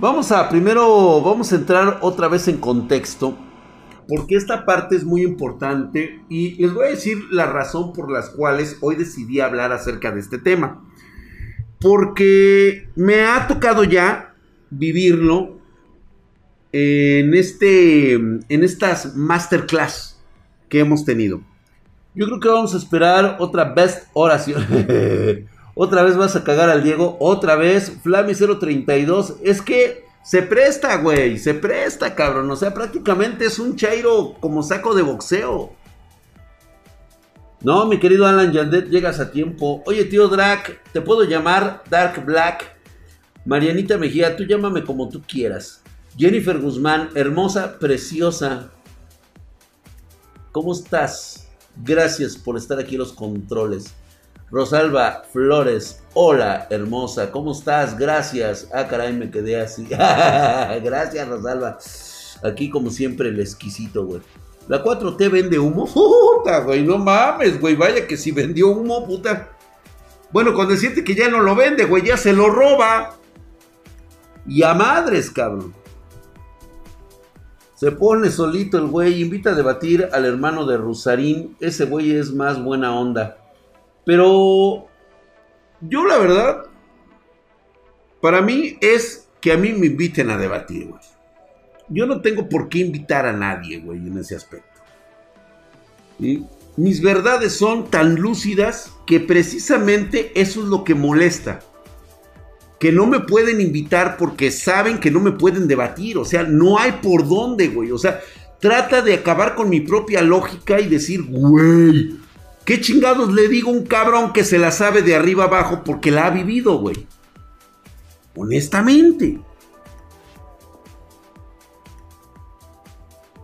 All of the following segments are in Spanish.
Vamos a primero, vamos a entrar otra vez en contexto, porque esta parte es muy importante y les voy a decir la razón por las cuales hoy decidí hablar acerca de este tema. Porque me ha tocado ya vivirlo en, este, en estas masterclass que hemos tenido. Yo creo que vamos a esperar otra best oración. Otra vez vas a cagar al Diego. Otra vez. Flami 032. Es que se presta, güey. Se presta, cabrón. O sea, prácticamente es un chairo como saco de boxeo. No, mi querido Alan Yandet, llegas a tiempo. Oye, tío Drac, ¿te puedo llamar Dark Black? Marianita Mejía, tú llámame como tú quieras. Jennifer Guzmán, hermosa, preciosa. ¿Cómo estás? Gracias por estar aquí en los controles. Rosalba Flores, hola hermosa, ¿cómo estás? Gracias. Ah, caray, me quedé así. Gracias, Rosalba. Aquí, como siempre, el exquisito, güey. La 4T vende humo. Puta, güey, no mames, güey. Vaya que si vendió humo, puta. Bueno, cuando siente que ya no lo vende, güey, ya se lo roba. Y a madres, cabrón. Se pone solito el güey, invita a debatir al hermano de Rusarín. Ese güey es más buena onda. Pero yo la verdad, para mí es que a mí me inviten a debatir, güey. Yo no tengo por qué invitar a nadie, güey, en ese aspecto. Mis verdades son tan lúcidas que precisamente eso es lo que molesta. Que no me pueden invitar porque saben que no me pueden debatir. O sea, no hay por dónde, güey. O sea, trata de acabar con mi propia lógica y decir, güey, ¿Qué chingados le digo a un cabrón que se la sabe de arriba abajo porque la ha vivido, güey? Honestamente.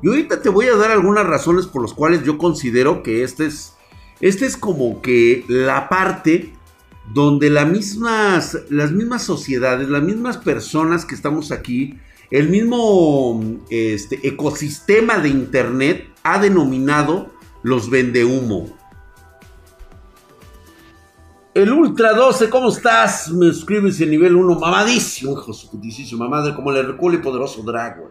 Y ahorita te voy a dar algunas razones por las cuales yo considero que este es, este es como que la parte donde las mismas, las mismas sociedades, las mismas personas que estamos aquí, el mismo este, ecosistema de Internet ha denominado los vendehumo. El Ultra 12, ¿cómo estás? Me escribes en nivel 1, mamadísimo, hijo de su putísima madre, como el Hercule y poderoso Dragon.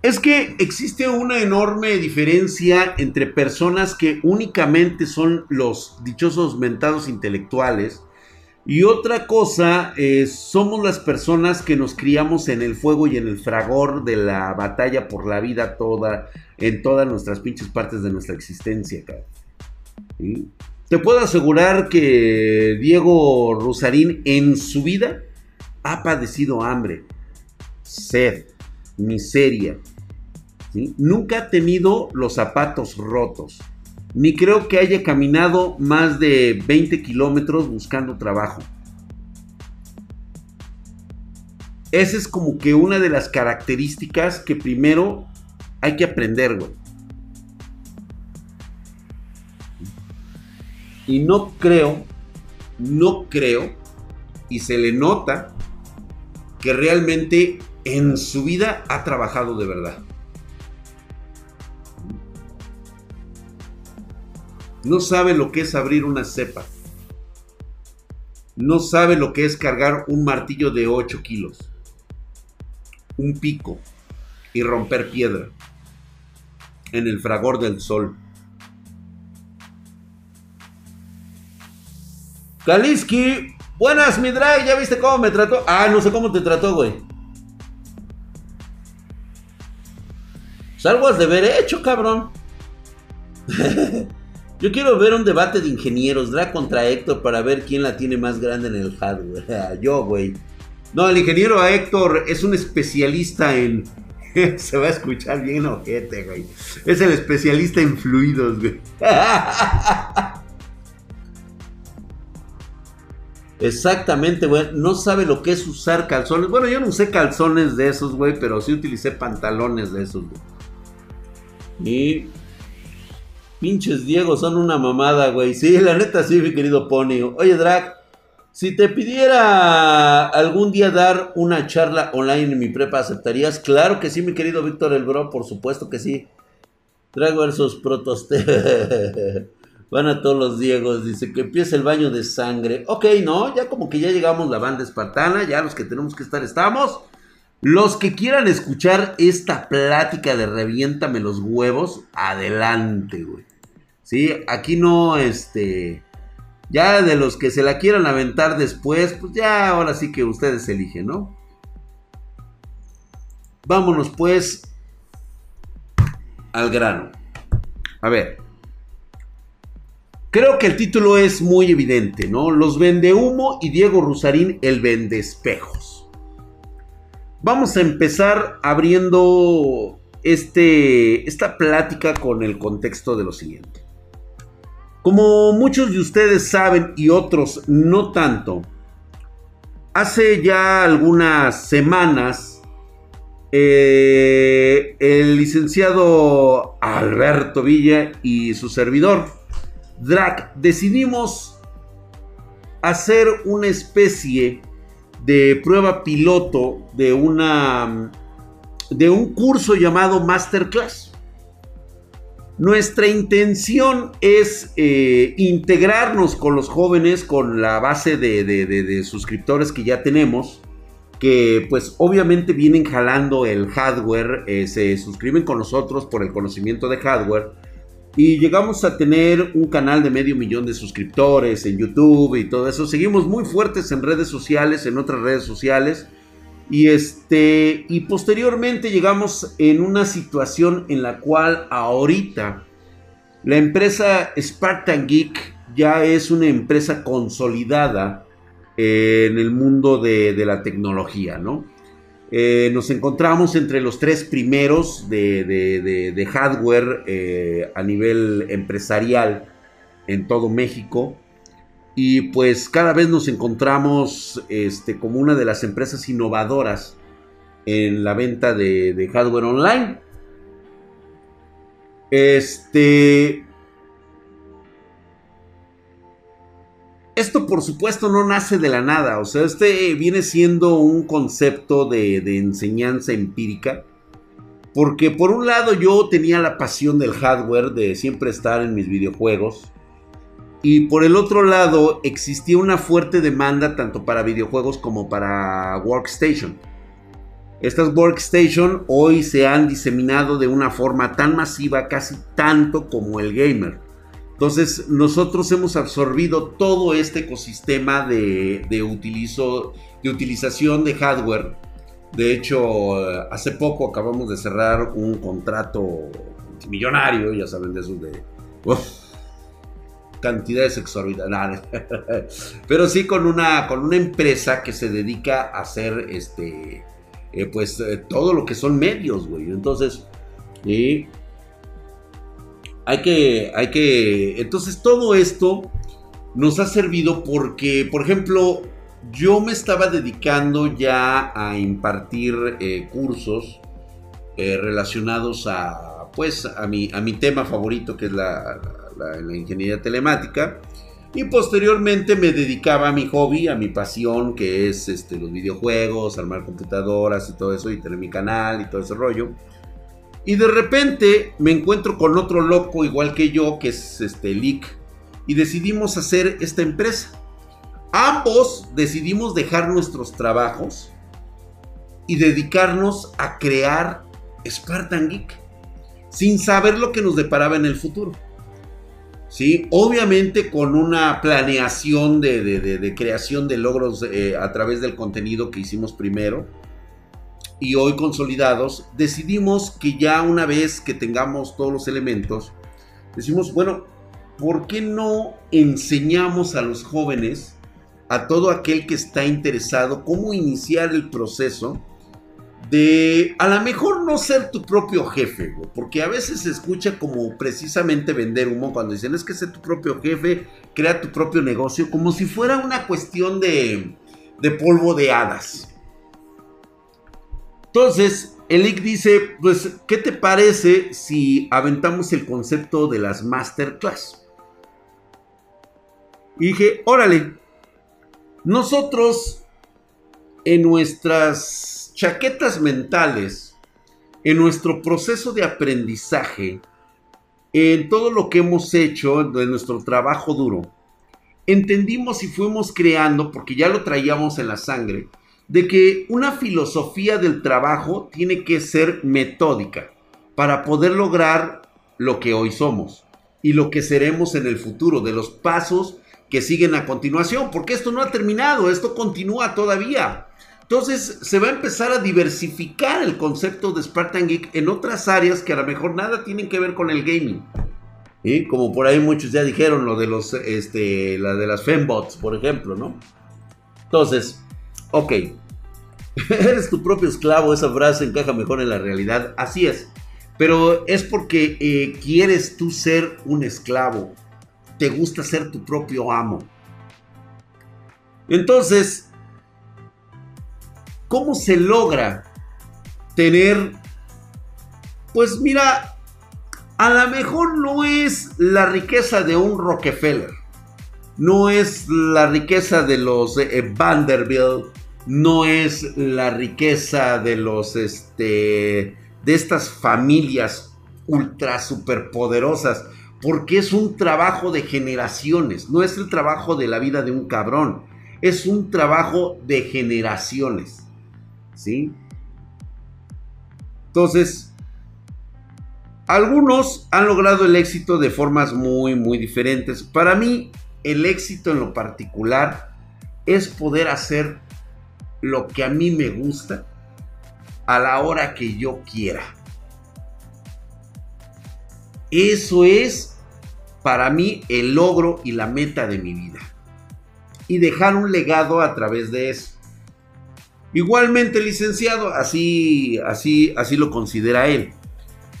Es que existe una enorme diferencia entre personas que únicamente son los dichosos mentados intelectuales y otra cosa, somos las personas que nos criamos en el fuego y en el fragor de la batalla por la vida toda, en todas nuestras pinches partes de nuestra existencia, cara. ¿Sí? Te puedo asegurar que Diego Rosarín en su vida ha padecido hambre, sed, miseria. Nunca ha tenido los zapatos rotos. Ni creo que haya caminado más de 20 kilómetros buscando trabajo. Esa es como que una de las características que primero hay que aprender, güey. Y no creo, no creo, y se le nota que realmente en su vida ha trabajado de verdad. No sabe lo que es abrir una cepa. No sabe lo que es cargar un martillo de 8 kilos. Un pico. Y romper piedra. En el fragor del sol. Kaliski, buenas, mi drag, ¿ya viste cómo me trató? Ah, no sé cómo te trató, güey. Salgo de ver hecho, cabrón. Yo quiero ver un debate de ingenieros, Drag contra Héctor, para ver quién la tiene más grande en el hardware. Yo, güey. No, el ingeniero Héctor es un especialista en. Se va a escuchar bien ojete, güey. Es el especialista en fluidos, güey. Exactamente, güey. No sabe lo que es usar calzones. Bueno, yo no usé calzones de esos, güey, pero sí utilicé pantalones de esos, güey. Y. Pinches Diego son una mamada, güey. Sí, la neta sí, mi querido Pony. Oye, Drag, si te pidiera algún día dar una charla online en mi prepa, ¿aceptarías? Claro que sí, mi querido Víctor el Bro, por supuesto que sí. Drag versus Protoste. Van a todos los Diegos, dice que empieza el baño de sangre. Ok, no, ya como que ya llegamos la banda espartana, ya los que tenemos que estar estamos. Los que quieran escuchar esta plática de reviéntame los huevos, adelante, güey. Sí, aquí no, este... Ya de los que se la quieran aventar después, pues ya ahora sí que ustedes eligen, ¿no? Vámonos pues al grano. A ver. Creo que el título es muy evidente, ¿no? Los vende humo y Diego Rusarín el vende espejos. Vamos a empezar abriendo este, esta plática con el contexto de lo siguiente. Como muchos de ustedes saben y otros no tanto, hace ya algunas semanas eh, el licenciado Alberto Villa y su servidor Drac, decidimos hacer una especie de prueba piloto de una de un curso llamado Masterclass. Nuestra intención es eh, integrarnos con los jóvenes, con la base de, suscriptores que ya tenemos, que pues obviamente vienen jalando el hardware, eh, se suscriben con nosotros por el conocimiento de hardware y llegamos a tener un canal de medio millón de suscriptores en YouTube y todo eso. Seguimos muy fuertes en redes sociales, en otras redes sociales. Y este y posteriormente llegamos en una situación en la cual ahorita la empresa Spartan Geek ya es una empresa consolidada en el mundo de, de la tecnología, ¿no? Eh, nos encontramos entre los tres primeros de, hardware eh, a nivel empresarial en todo México. Y pues cada vez nos encontramos este, como una de las empresas innovadoras en la venta de, hardware online. Este, Esto por supuesto no nace de la nada, o sea, este viene siendo un concepto de, enseñanza empírica, porque por un lado yo tenía la pasión del hardware, de siempre estar en mis videojuegos, y por el otro lado existía una fuerte demanda tanto para videojuegos como para workstation. Estas workstation hoy se han diseminado de una forma tan masiva, casi tanto como el gamer. Entonces, nosotros hemos absorbido todo este ecosistema de, de, utilizo, de utilización de hardware. De hecho, hace poco acabamos de cerrar un contrato millonario, ya saben de eso de cantidades exorbitantes. Pero sí con una, con una empresa que se dedica a hacer este, eh, pues eh, todo lo que son medios, güey. Entonces, y hay que, hay que, entonces todo esto nos ha servido porque, por ejemplo, yo me estaba dedicando ya a impartir eh, cursos eh, relacionados a, pues, a mi, a mi tema favorito, que es la, la, ingeniería telemática. Y posteriormente me dedicaba a mi hobby, a mi pasión, que es este, los videojuegos, armar computadoras y todo eso, y tener mi canal y todo ese rollo. Y de repente me encuentro con otro loco igual que yo, que es este Lick, y decidimos hacer esta empresa. Ambos decidimos dejar nuestros trabajos y dedicarnos a crear Spartan Geek, sin saber lo que nos deparaba en el futuro. ¿Sí? Obviamente con una planeación de, creación de logros eh, a través del contenido que hicimos primero y hoy consolidados, decidimos que ya una vez que tengamos todos los elementos, decimos, bueno, ¿por qué no enseñamos a los jóvenes, a todo aquel que está interesado, cómo iniciar el proceso de a lo mejor no ser tu propio jefe, porque a veces se escucha como precisamente vender humo cuando dicen es que ser tu propio jefe, crea tu propio negocio, como si fuera una cuestión de, de polvo de hadas. Entonces, Elic dice, pues, ¿qué te parece si aventamos el concepto de las masterclass? Y dije, órale, nosotros en nuestras chaquetas mentales, en nuestro proceso de aprendizaje, en todo lo que hemos hecho, de nuestro trabajo duro, entendimos y fuimos creando, porque ya lo traíamos en la sangre, de que una filosofía del trabajo tiene que ser metódica para poder lograr lo que hoy somos y lo que seremos en el futuro, de los pasos que siguen a continuación, porque esto no ha terminado, esto continúa todavía. Entonces se va a empezar a diversificar el concepto de Spartan Geek en otras áreas que a lo mejor nada tienen que ver con el gaming. y Como por ahí muchos ya dijeron, lo de los, este, la de las fembots, por ejemplo, ¿no? Entonces, ok. Eres tu propio esclavo, esa frase encaja mejor en la realidad. Así es. Pero es porque eh, quieres tú ser un esclavo. Te gusta ser tu propio amo. Entonces, ¿Cómo se logra tener, pues mira, a lo mejor no es la riqueza de un Rockefeller, no es la riqueza de los eh, Vanderbilt, no es la riqueza de los, este, de estas familias ultra superpoderosas, porque es un trabajo de generaciones, no es el trabajo de la vida de un cabrón, es un trabajo de generaciones. ¿sí? Entonces, algunos han logrado el éxito de formas muy, muy diferentes. Para mí, el éxito en lo particular es poder hacer lo que a mí me gusta a la hora que yo quiera. Eso es para mí el logro y la meta de mi vida. Y dejar un legado a través de eso. Igualmente licenciado, así, así, así lo considera él.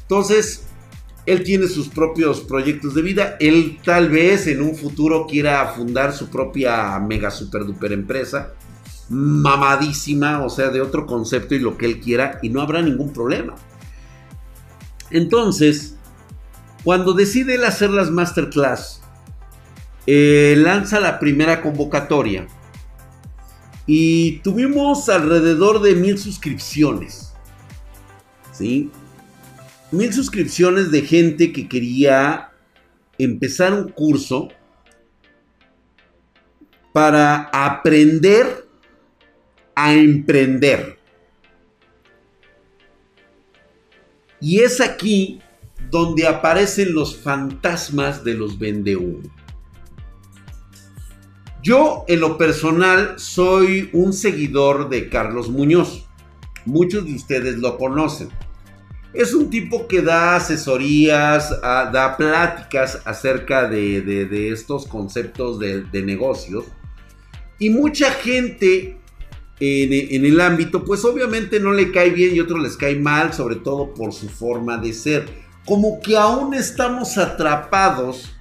Entonces, él tiene sus propios proyectos de vida. Él tal vez en un futuro quiera fundar su propia mega super duper empresa. Mamadísima, o sea, de otro concepto y lo que él quiera. Y no habrá ningún problema. Entonces, cuando decide él hacer las masterclass, eh, lanza la primera convocatoria y tuvimos alrededor de mil suscripciones. ¿Sí? Mil suscripciones de gente que quería empezar un curso para aprender a emprender. Y es aquí donde aparecen los fantasmas de los vendehumos. Yo, en lo personal, soy un seguidor de Carlos Muñoz. Muchos de ustedes lo conocen. Es un tipo que da asesorías, ah, da pláticas acerca de, estos conceptos de, negocios. Y mucha gente en, el ámbito, pues obviamente no le cae bien y otros les cae mal, sobre todo por su forma de ser. Como que aún estamos atrapados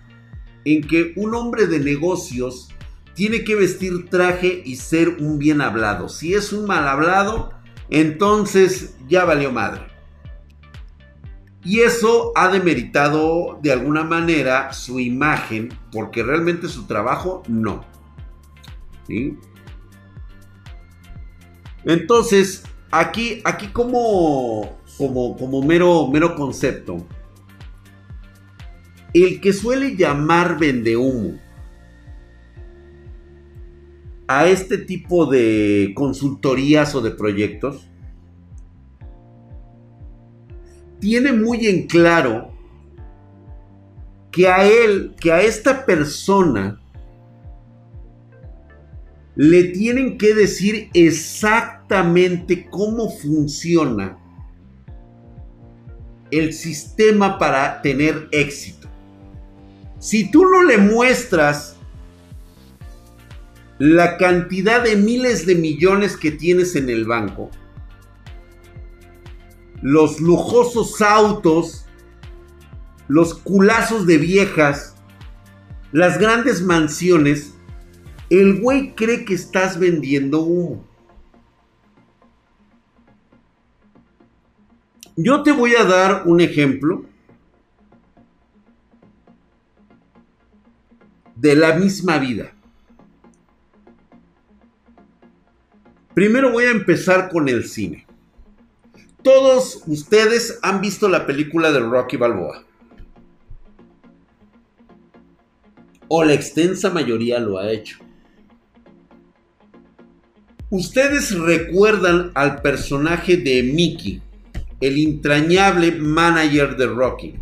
en que un hombre de negocios tiene que vestir traje y ser un bien hablado. Si es un mal hablado, entonces ya valió madre. Y eso ha demeritado de alguna manera su imagen, porque realmente su trabajo no. Entonces, aquí, aquí como, como, mero, mero concepto, el que suele llamar vendehumo a este tipo de consultorías o de proyectos, tiene muy en claro que a él, que a esta persona, le tienen que decir exactamente cómo funciona el sistema para tener éxito. Si tú no le muestras la cantidad de miles de millones que tienes en el banco, los lujosos autos, los culazos de viejas, las grandes mansiones, el güey cree que estás vendiendo humo. Yo te voy a dar un ejemplo de la misma vida. Primero voy a empezar con el cine. Todos ustedes han visto la película de Rocky Balboa. O la extensa mayoría lo ha hecho. Ustedes recuerdan al personaje de Mickey, el entrañable manager de Rocky.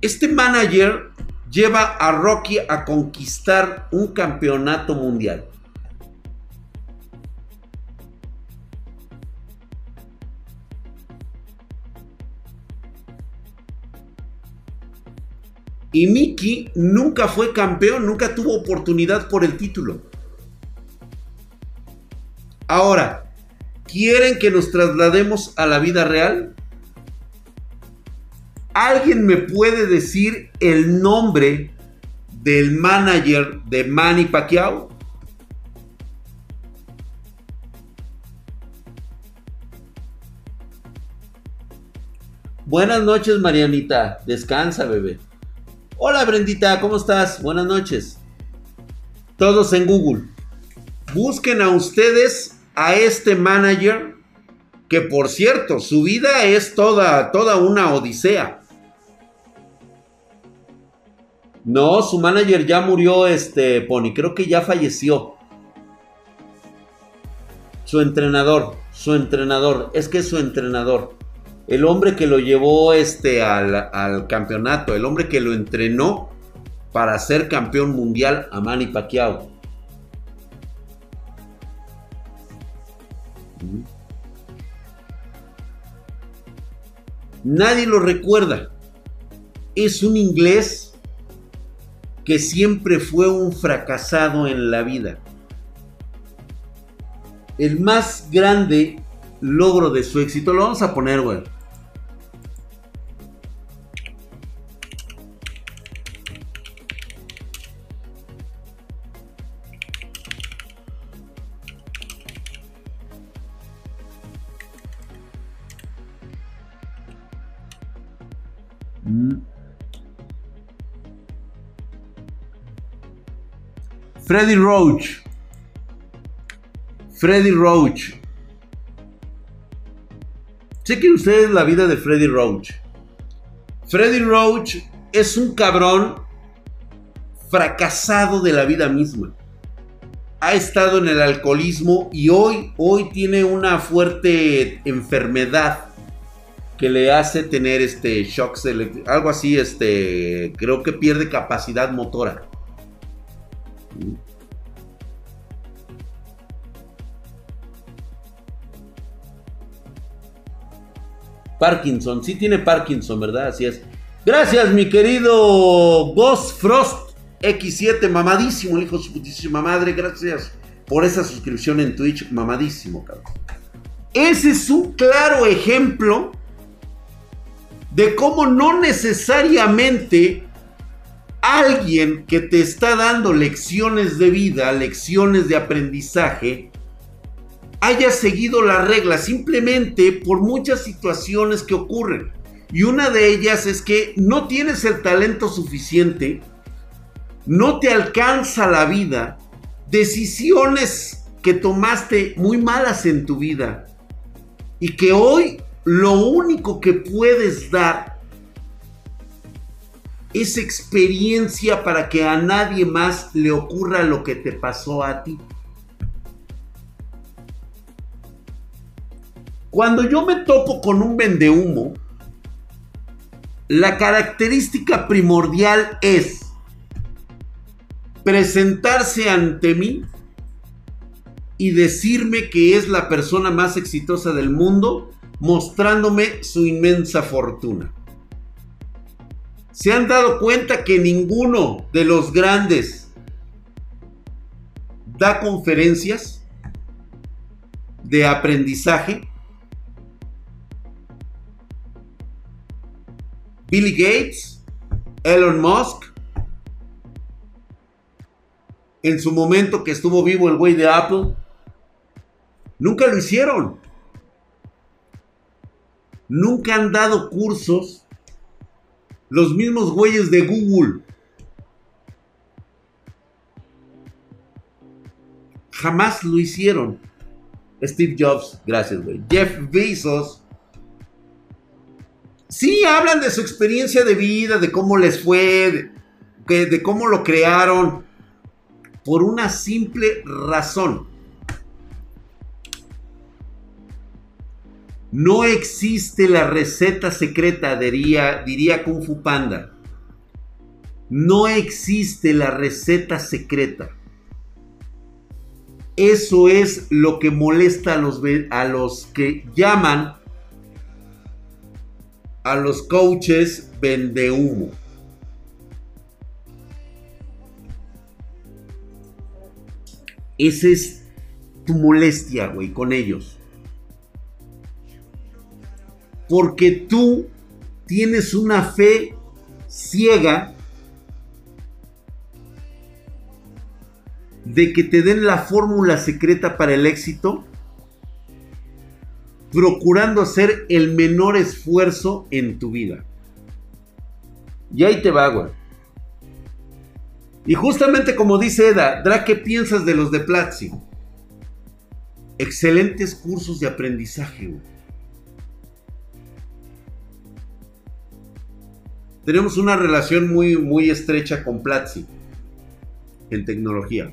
Este manager lleva a Rocky a conquistar un campeonato mundial. Y Mickey nunca fue campeón, nunca tuvo oportunidad por el título. Ahora, ¿quieren que nos traslademos a la vida real? ¿Alguien me puede decir el nombre del manager de Manny Pacquiao? Buenas noches, Marianita. Descansa, bebé. Hola, Brendita, ¿cómo estás? Buenas noches. Todos en Google. Busquen a ustedes a este manager que por cierto, su vida es toda toda una odisea. No, su manager ya murió, este, Pony. Creo que ya falleció. Su entrenador, su entrenador. Es que es su entrenador. El hombre que lo llevó este, al, campeonato. El hombre que lo entrenó para ser campeón mundial a Manny Pacquiao. Nadie lo recuerda. Es un inglés que siempre fue un fracasado en la vida. El más grande logro de su éxito, lo vamos a poner, güey. Freddy Roach. Freddy Roach. Chequen ustedes la vida de Freddy Roach. Freddy Roach es un cabrón fracasado de la vida misma. Ha estado en el alcoholismo y hoy, hoy tiene una fuerte enfermedad que le hace tener este shock, algo así, este, creo que pierde capacidad motora. Parkinson, sí tiene Parkinson, ¿verdad? Así es. Gracias, mi querido Ghost Frost X7, mamadísimo, el hijo de su putísima madre. Gracias por esa suscripción en Twitch, mamadísimo, cabrón. Ese es un claro ejemplo de cómo no necesariamente alguien que te está dando lecciones de vida, lecciones de aprendizaje, haya seguido la regla simplemente por muchas situaciones que ocurren. Y una de ellas es que no tienes el talento suficiente, no te alcanza la vida, decisiones que tomaste muy malas en tu vida y que hoy lo único que puedes dar esa experiencia para que a nadie más le ocurra lo que te pasó a ti. Cuando yo me topo con un vendehumo, la característica primordial es presentarse ante mí y decirme que es la persona más exitosa del mundo, mostrándome su inmensa fortuna se han dado cuenta que ninguno de los grandes da conferencias de aprendizaje. Billy Gates, Elon Musk, en su momento que estuvo vivo el güey de Apple, nunca lo hicieron. Nunca han dado cursos los mismos güeyes de Google. Jamás lo hicieron. Steve Jobs, gracias, güey. Jeff Bezos. Sí, hablan de su experiencia de vida, de cómo les fue, de, de cómo lo crearon, por una simple razón. No existe la receta secreta, diría, diría Kung Fu Panda. No existe la receta secreta. Eso es lo que molesta a los, a los que llaman a los coaches vende humo. Esa es tu molestia, güey, con ellos. Porque tú tienes una fe ciega de que te den la fórmula secreta para el éxito, procurando hacer el menor esfuerzo en tu vida. Y ahí te va, güey. Y justamente como dice Eda, Dra, ¿qué piensas de los de Platzi? Excelentes cursos de aprendizaje, güey. Tenemos una relación muy, muy estrecha con Platzi en tecnología.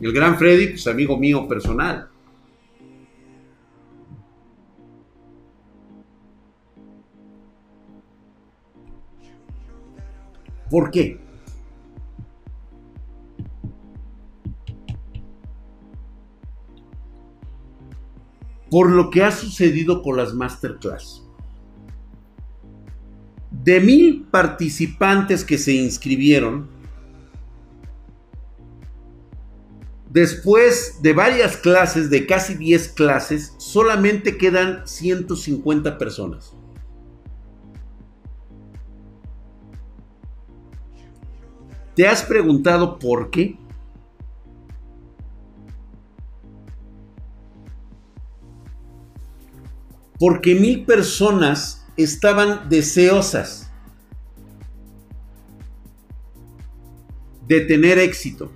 El gran Freddy, pues amigo mío personal. ¿Por qué? Por lo que ha sucedido con las masterclass. De mil participantes que se inscribieron, Después de varias clases, de casi 10 clases, solamente quedan 150 personas. ¿Te has preguntado por qué? Porque mil personas estaban deseosas de tener éxito.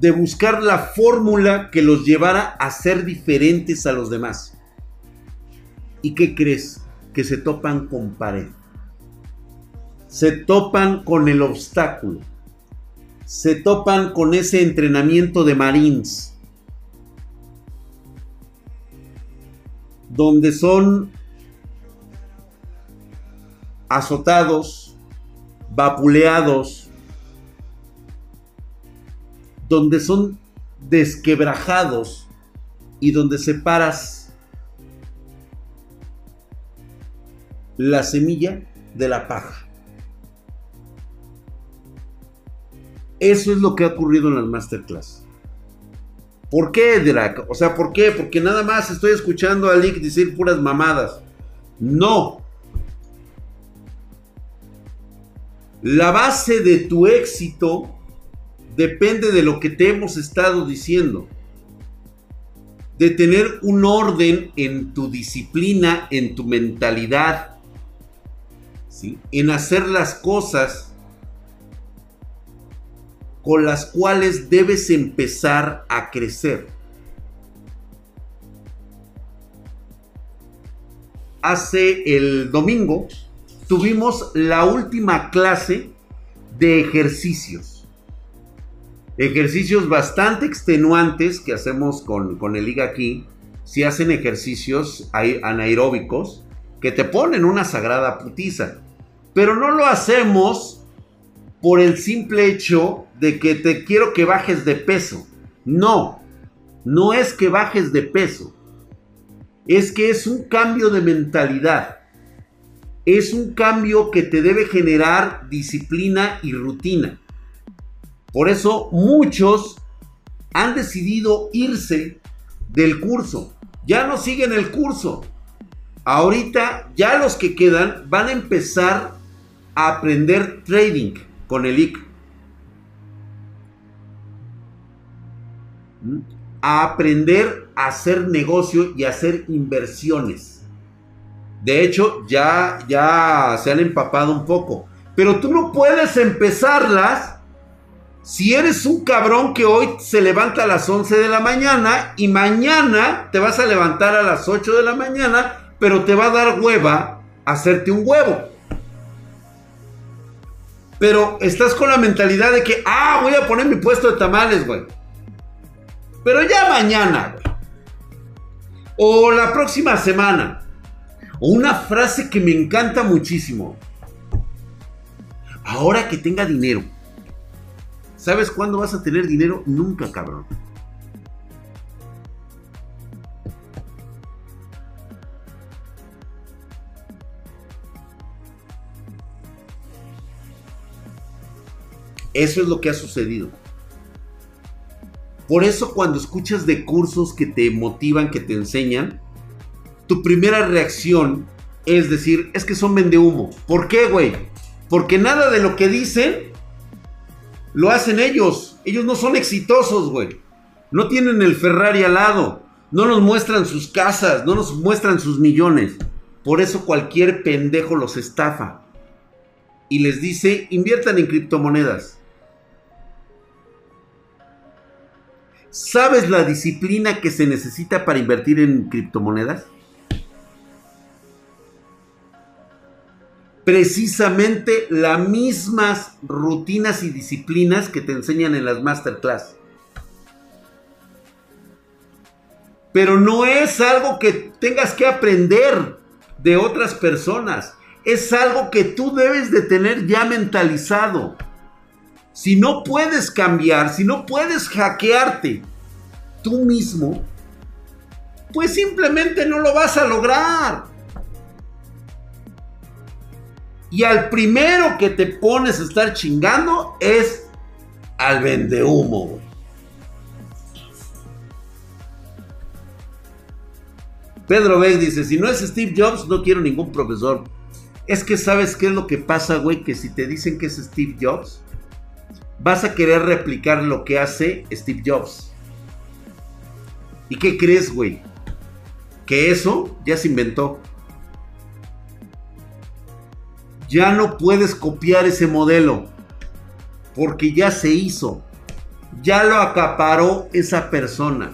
de buscar la fórmula que los llevara a ser diferentes a los demás. ¿Y qué crees? Que se topan con pared. Se topan con el obstáculo. Se topan con ese entrenamiento de Marines. Donde son azotados, vapuleados, donde son desquebrajados y donde separas la semilla de la paja. Eso es lo que ha ocurrido en las masterclass. ¿Por qué, Drac? O sea, ¿por qué? Porque nada más estoy escuchando a Lick decir puras mamadas. No. La base de tu éxito depende de lo que te hemos estado diciendo. De tener un orden en tu disciplina, en tu mentalidad, ¿sí? en hacer las cosas con las cuales debes empezar a crecer. Hace el domingo tuvimos la última clase de ejercicios Ejercicios bastante extenuantes que hacemos con, con el liga aquí. Si hacen ejercicios anaeróbicos que te ponen una sagrada putiza. Pero no lo hacemos por el simple hecho de que te quiero que bajes de peso. No, no es que bajes de peso. Es que es un cambio de mentalidad. Es un cambio que te debe generar disciplina y rutina. Por eso muchos han decidido irse del curso. Ya no siguen el curso. Ahorita ya los que quedan van a empezar a aprender trading con el IC. A aprender a hacer negocio y a hacer inversiones. De hecho, ya, ya se han empapado un poco. Pero tú no puedes empezarlas Si eres un cabrón que hoy se levanta a las 11 de la mañana y mañana te vas a levantar a las 8 de la mañana, pero te va a dar hueva hacerte un huevo. Pero estás con la mentalidad de que, ah, voy a poner mi puesto de tamales, güey. Pero ya mañana. O la próxima semana. O una frase que me encanta muchísimo. Ahora que tenga dinero. ¿Sabes cuándo vas a tener dinero? Nunca, cabrón. Eso es lo que ha sucedido. Por eso cuando escuchas de cursos que te motivan, que te enseñan, tu primera reacción es decir, es que son humo. ¿Por qué, güey? Porque nada de lo que dicen lo hacen ellos. Ellos no son exitosos, güey. No tienen el Ferrari al lado. No nos muestran sus casas, no nos muestran sus millones. Por eso cualquier pendejo los estafa. Y les dice, inviertan en criptomonedas. ¿Sabes la disciplina que se necesita para invertir en criptomonedas? precisamente las mismas rutinas y disciplinas que te enseñan en las masterclass. Pero no es algo que tengas que aprender de otras personas. Es algo que tú debes de tener ya mentalizado. Si no puedes cambiar, si no puedes hackearte tú mismo, pues simplemente no lo vas a lograr. Y al primero que te pones a estar chingando es al vendehumo, Pedro Beck dice, si no es Steve Jobs, no quiero ningún profesor. Es que sabes qué es lo que pasa, güey, que si te dicen que es Steve Jobs, vas a querer replicar lo que hace Steve Jobs. ¿Y qué crees, güey? Que eso ya se inventó. Ya no puedes copiar ese modelo. Porque ya se hizo. Ya lo acaparó esa persona.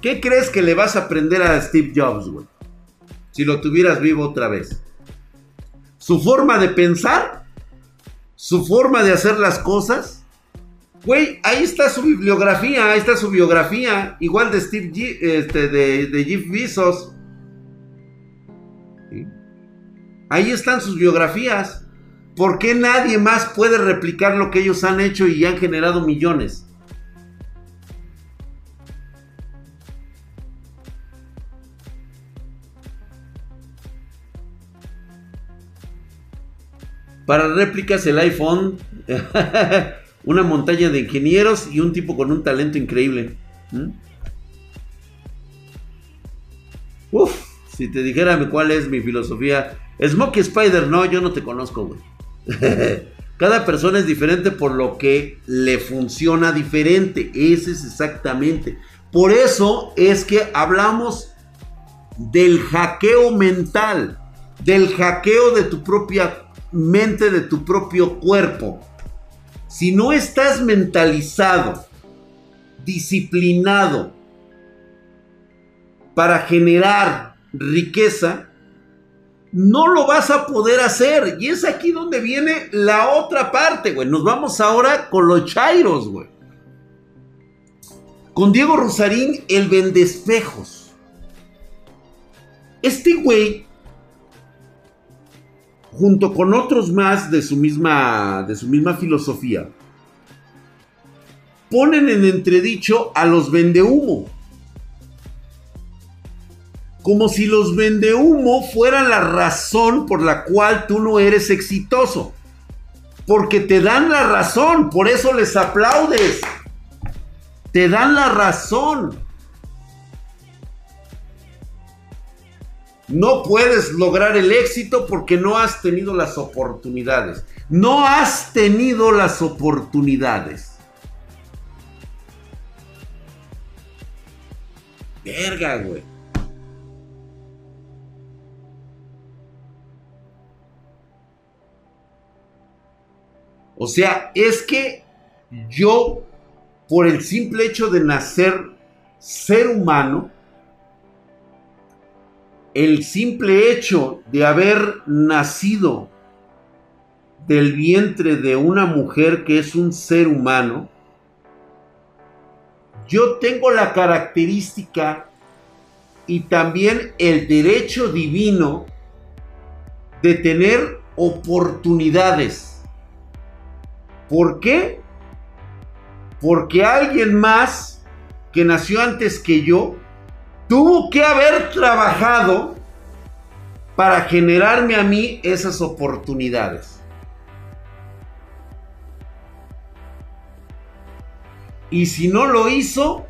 ¿Qué crees que le vas a aprender a Steve Jobs, güey? Si lo tuvieras vivo otra vez. Su forma de pensar. Su forma de hacer las cosas. Güey, ahí está su bibliografía, ahí está su biografía, igual de Steve, este, de, de Jeff Bezos. Ahí están sus biografías. ¿Por qué nadie más puede replicar lo que ellos han hecho y han generado millones? Para réplicas el iPhone, una montaña de ingenieros y un tipo con un talento increíble. ¿Mm? Uf, si te dijera cuál es mi filosofía Smokey Spider, no, yo no te conozco, güey. Cada persona es diferente por lo que le funciona diferente. Ese es exactamente. Por eso es que hablamos del hackeo mental, del hackeo de tu propia mente, de tu propio cuerpo. Si no estás mentalizado, disciplinado para generar riqueza, no lo vas a poder hacer. Y es aquí donde viene la otra parte, güey. Nos vamos ahora con los Chairos, güey. Con Diego Rosarín, el vendespejos. Este güey, junto con otros más de su misma, de su misma filosofía, ponen en entredicho a los vendehumo como si los vendehumo fueran la razón por la cual tú no eres exitoso. Porque te dan la razón, por eso les aplaudes. Te dan la razón. No puedes lograr el éxito porque no has tenido las oportunidades. No has tenido las oportunidades. Verga, güey. O sea, es que yo, por el simple hecho de nacer ser humano, el simple hecho de haber nacido del vientre de una mujer que es un ser humano, yo tengo la característica y también el derecho divino de tener oportunidades. ¿Por qué? Porque alguien más que nació antes que yo tuvo que haber trabajado para generarme a mí esas oportunidades. Y si no lo hizo,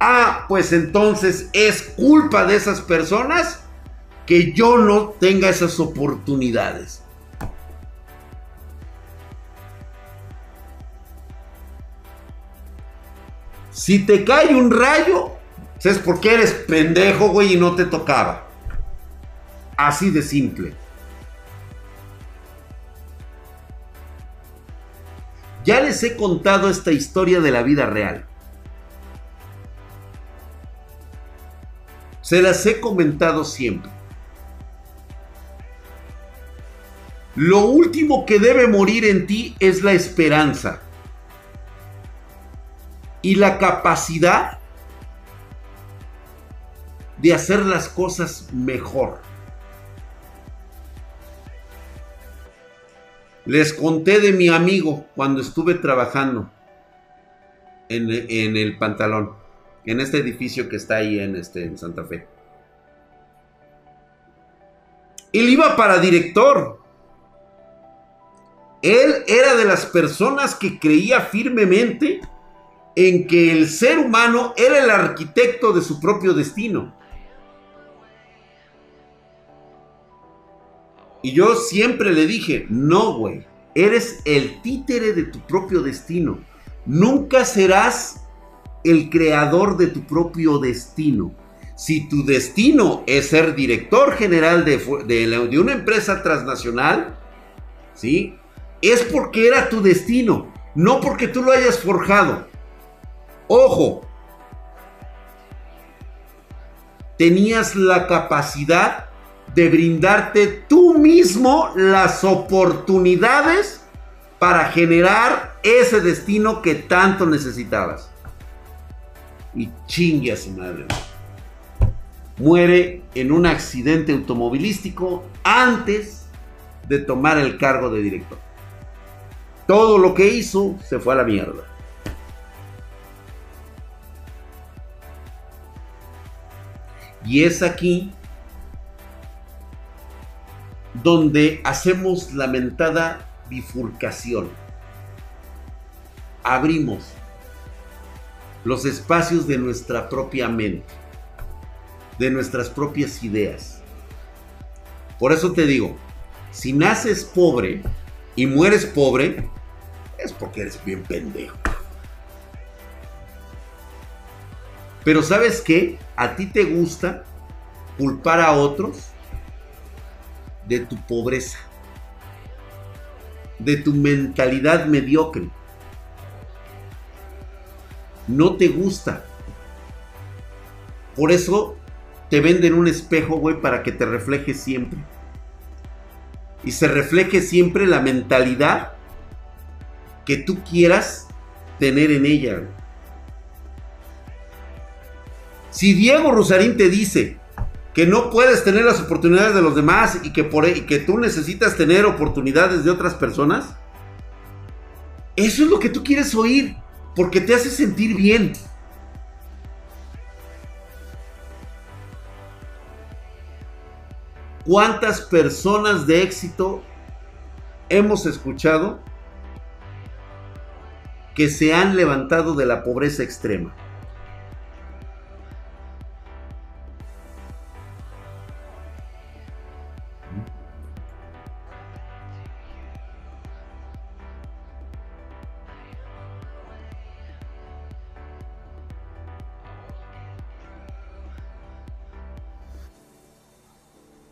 ah, pues entonces es culpa de esas personas que yo no tenga esas oportunidades. Si te cae un rayo, es porque eres pendejo, güey, y no te tocaba. Así de simple. Ya les he contado esta historia de la vida real. Se las he comentado siempre. Lo último que debe morir en ti es la esperanza y la capacidad de hacer las cosas mejor. Les conté de mi amigo cuando estuve trabajando en, el pantalón, en este edificio que está ahí en, este, en Santa Fe. Él iba para director. Él era de las personas que creía firmemente en que el ser humano era el arquitecto de su propio destino. Y yo siempre le dije, no, güey, eres el títere de tu propio destino. Nunca serás el creador de tu propio destino. Si tu destino es ser director general de, de, una empresa transnacional, ¿sí? Es porque era tu destino, no porque tú lo hayas forjado. Ojo, tenías la capacidad de brindarte tú mismo las oportunidades para generar ese destino que tanto necesitabas. Y chingue a su madre. Muere en un accidente automovilístico antes de tomar el cargo de director. Todo lo que hizo se fue a la mierda. Y es aquí donde hacemos lamentada bifurcación. Abrimos los espacios de nuestra propia mente, de nuestras propias ideas. Por eso te digo, si naces pobre y mueres pobre, es porque eres bien pendejo. Pero ¿sabes qué? A ti te gusta culpar a otros de tu pobreza, de tu mentalidad mediocre. No te gusta. Por eso te venden un espejo, güey, para que te refleje siempre. Y se refleje siempre la mentalidad que tú quieras tener en ella. Si Diego Rosarín te dice, que no puedes tener las oportunidades de los demás y que, por, e, y que tú necesitas tener oportunidades de otras personas, eso es lo que tú quieres oír, porque te hace sentir bien. ¿Cuántas personas de éxito hemos escuchado que se han levantado de la pobreza extrema?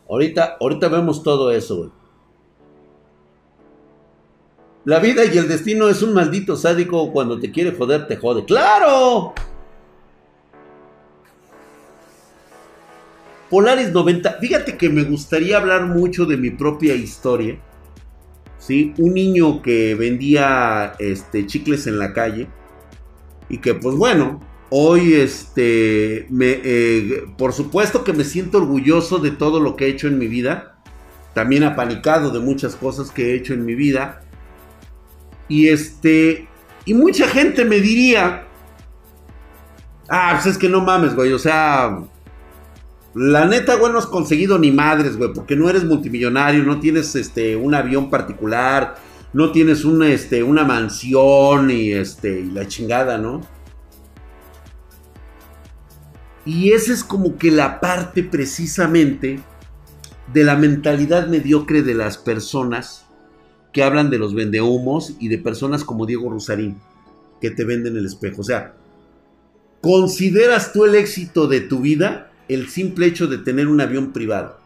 Ahorita, ahorita vemos todo eso. La vida y el destino es un maldito sádico. Cuando te quiere joder, te jode. ¡Claro! Polaris 90. Fíjate que me gustaría hablar mucho de mi propia historia. ¿Sí? Un niño que vendía este, chicles en la calle. Y que, pues bueno, hoy, este, me, eh, por supuesto que me siento orgulloso de todo lo que he hecho en mi vida. También apanicado de muchas cosas que he hecho en mi vida. Y este, y mucha gente me diría, ah, pues es que no mames, güey, o sea, la neta, güey, no has conseguido ni madres, güey, porque no eres multimillonario, no tienes este un avión particular, no tienes una, este, una mansión y este y la chingada, ¿no? Y esa es como que la parte precisamente de la mentalidad mediocre de las personas que hablan de los vendehumos y de personas como Diego Rusarín, que te venden el espejo. O sea, ¿consideras tú el éxito de tu vida el simple hecho de tener un avión privado.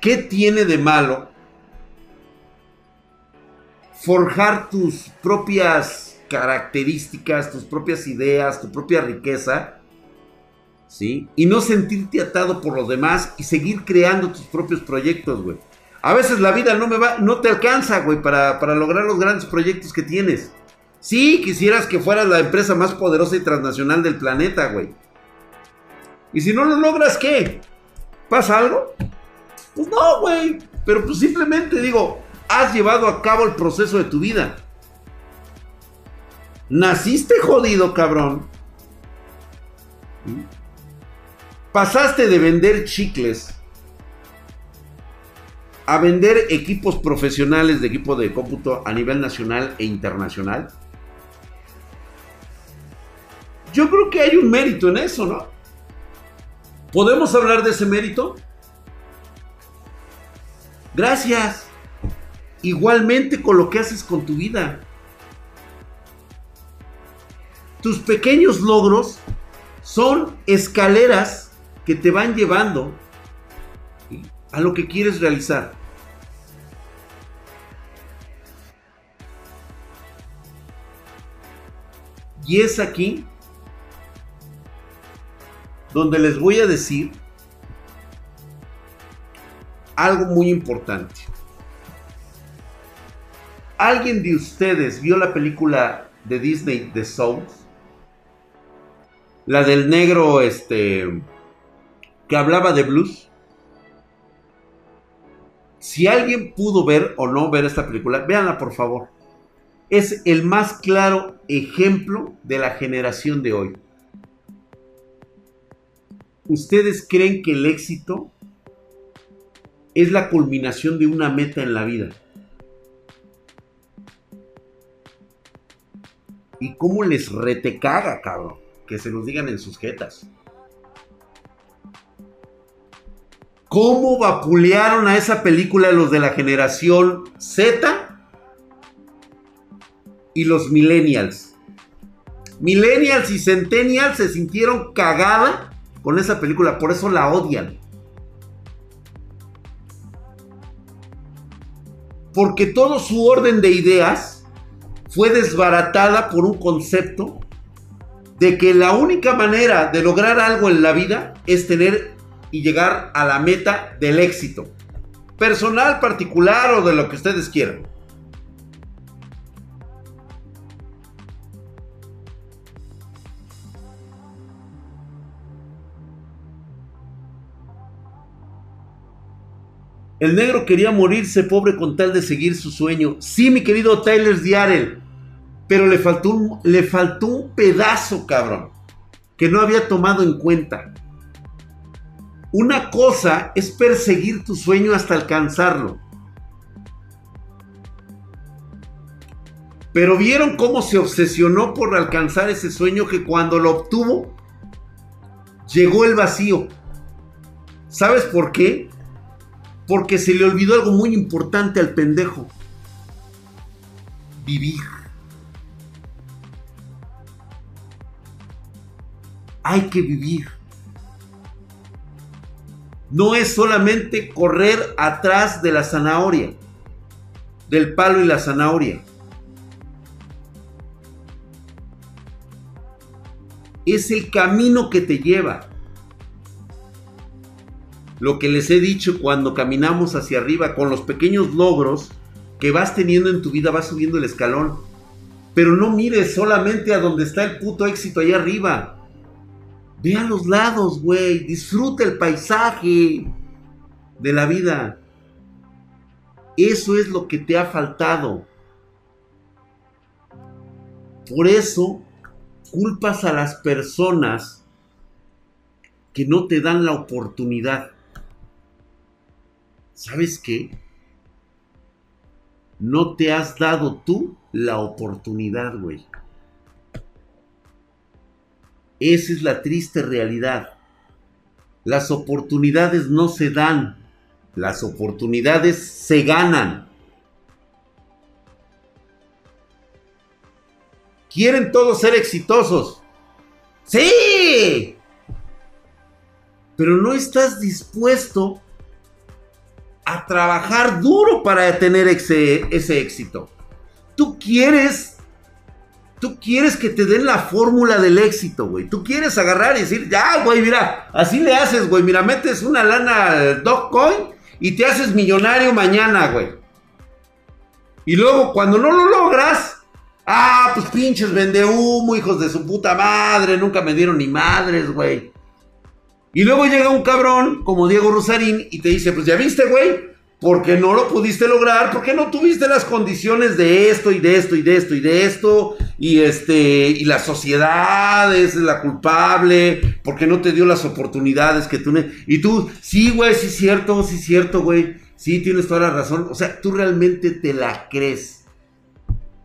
¿Qué tiene de malo forjar tus propias características, tus propias ideas, tu propia riqueza? ¿Sí? Y no sentirte atado por los demás y seguir creando tus propios proyectos, güey. A veces la vida no me va, no te alcanza, güey, para, para lograr los grandes proyectos que tienes. Sí, quisieras que fueras la empresa más poderosa y transnacional del planeta, güey. Y si no lo logras, ¿qué? ¿Pasa algo? Pues no, güey. Pero pues simplemente digo, has llevado a cabo el proceso de tu vida. Naciste jodido, cabrón. Pasaste de vender chicles a vender equipos profesionales de equipo de cómputo a nivel nacional e internacional. Yo creo que hay un mérito en eso, ¿no? ¿Podemos hablar de ese mérito? Gracias. Igualmente con lo que haces con tu vida. Tus pequeños logros son escaleras que te van llevando a lo que quieres realizar. Y es aquí donde les voy a decir algo muy importante. ¿Alguien de ustedes vio la película de Disney The Souls? La del negro este que hablaba de blues. Si alguien pudo ver o no ver esta película, véanla por favor. Es el más claro ejemplo de la generación de hoy. ¿Ustedes creen que el éxito es la culminación de una meta en la vida? ¿Y cómo les retecaga, cabrón? Que se los digan en sus jetas. ¿Cómo vapulearon a esa película los de la generación Z y los millennials? Millennials y centennials se sintieron cagada con esa película, por eso la odian. Porque todo su orden de ideas fue desbaratada por un concepto de que la única manera de lograr algo en la vida es tener y llegar a la meta del éxito. Personal, particular o de lo que ustedes quieran. El negro quería morirse pobre con tal de seguir su sueño. Sí, mi querido Tyler Diarel. Pero le faltó, un, le faltó un pedazo, cabrón. Que no había tomado en cuenta. Una cosa es perseguir tu sueño hasta alcanzarlo. Pero vieron cómo se obsesionó por alcanzar ese sueño que cuando lo obtuvo, llegó el vacío. ¿Sabes por qué? Porque se le olvidó algo muy importante al pendejo. Vivir. Hay que vivir. no es solamente correr atrás de la zanahoria, del palo y la zanahoria. Es el camino que te lleva. Lo que les he dicho cuando caminamos hacia arriba con los pequeños logros que vas teniendo en tu vida, vas subiendo el escalón. Pero no mires solamente a donde está el puto éxito allá arriba. Ve a los lados, güey. Disfruta el paisaje de la vida. Eso es lo que te ha faltado. Por eso culpas a las personas que no te dan la oportunidad. ¿Sabes qué? No te has dado tú la oportunidad, güey. Esa es la triste realidad. Las oportunidades no se dan, las oportunidades se ganan. Quieren todos ser exitosos. Sí. Pero no estás dispuesto a trabajar duro para tener ese, ese éxito. Tú quieres, tú quieres que te den la fórmula del éxito, güey. Tú quieres agarrar y decir, ya, güey, mira, así le haces, güey. Mira, metes una lana al Dogcoin y te haces millonario mañana, güey. Y luego, cuando no lo logras, ah, pues pinches vende humo, hijos de su puta madre, nunca me dieron ni madres, güey. Y luego llega un cabrón como Diego Rosarín y te dice, pues ya viste, güey, porque no lo pudiste lograr, porque no tuviste las condiciones de esto y de esto y de esto y de esto, y este, y la sociedad es la culpable, porque no te dio las oportunidades que tú, y tú, sí, güey, sí es cierto, sí es cierto, güey, sí tienes toda la razón, o sea, tú realmente te la crees,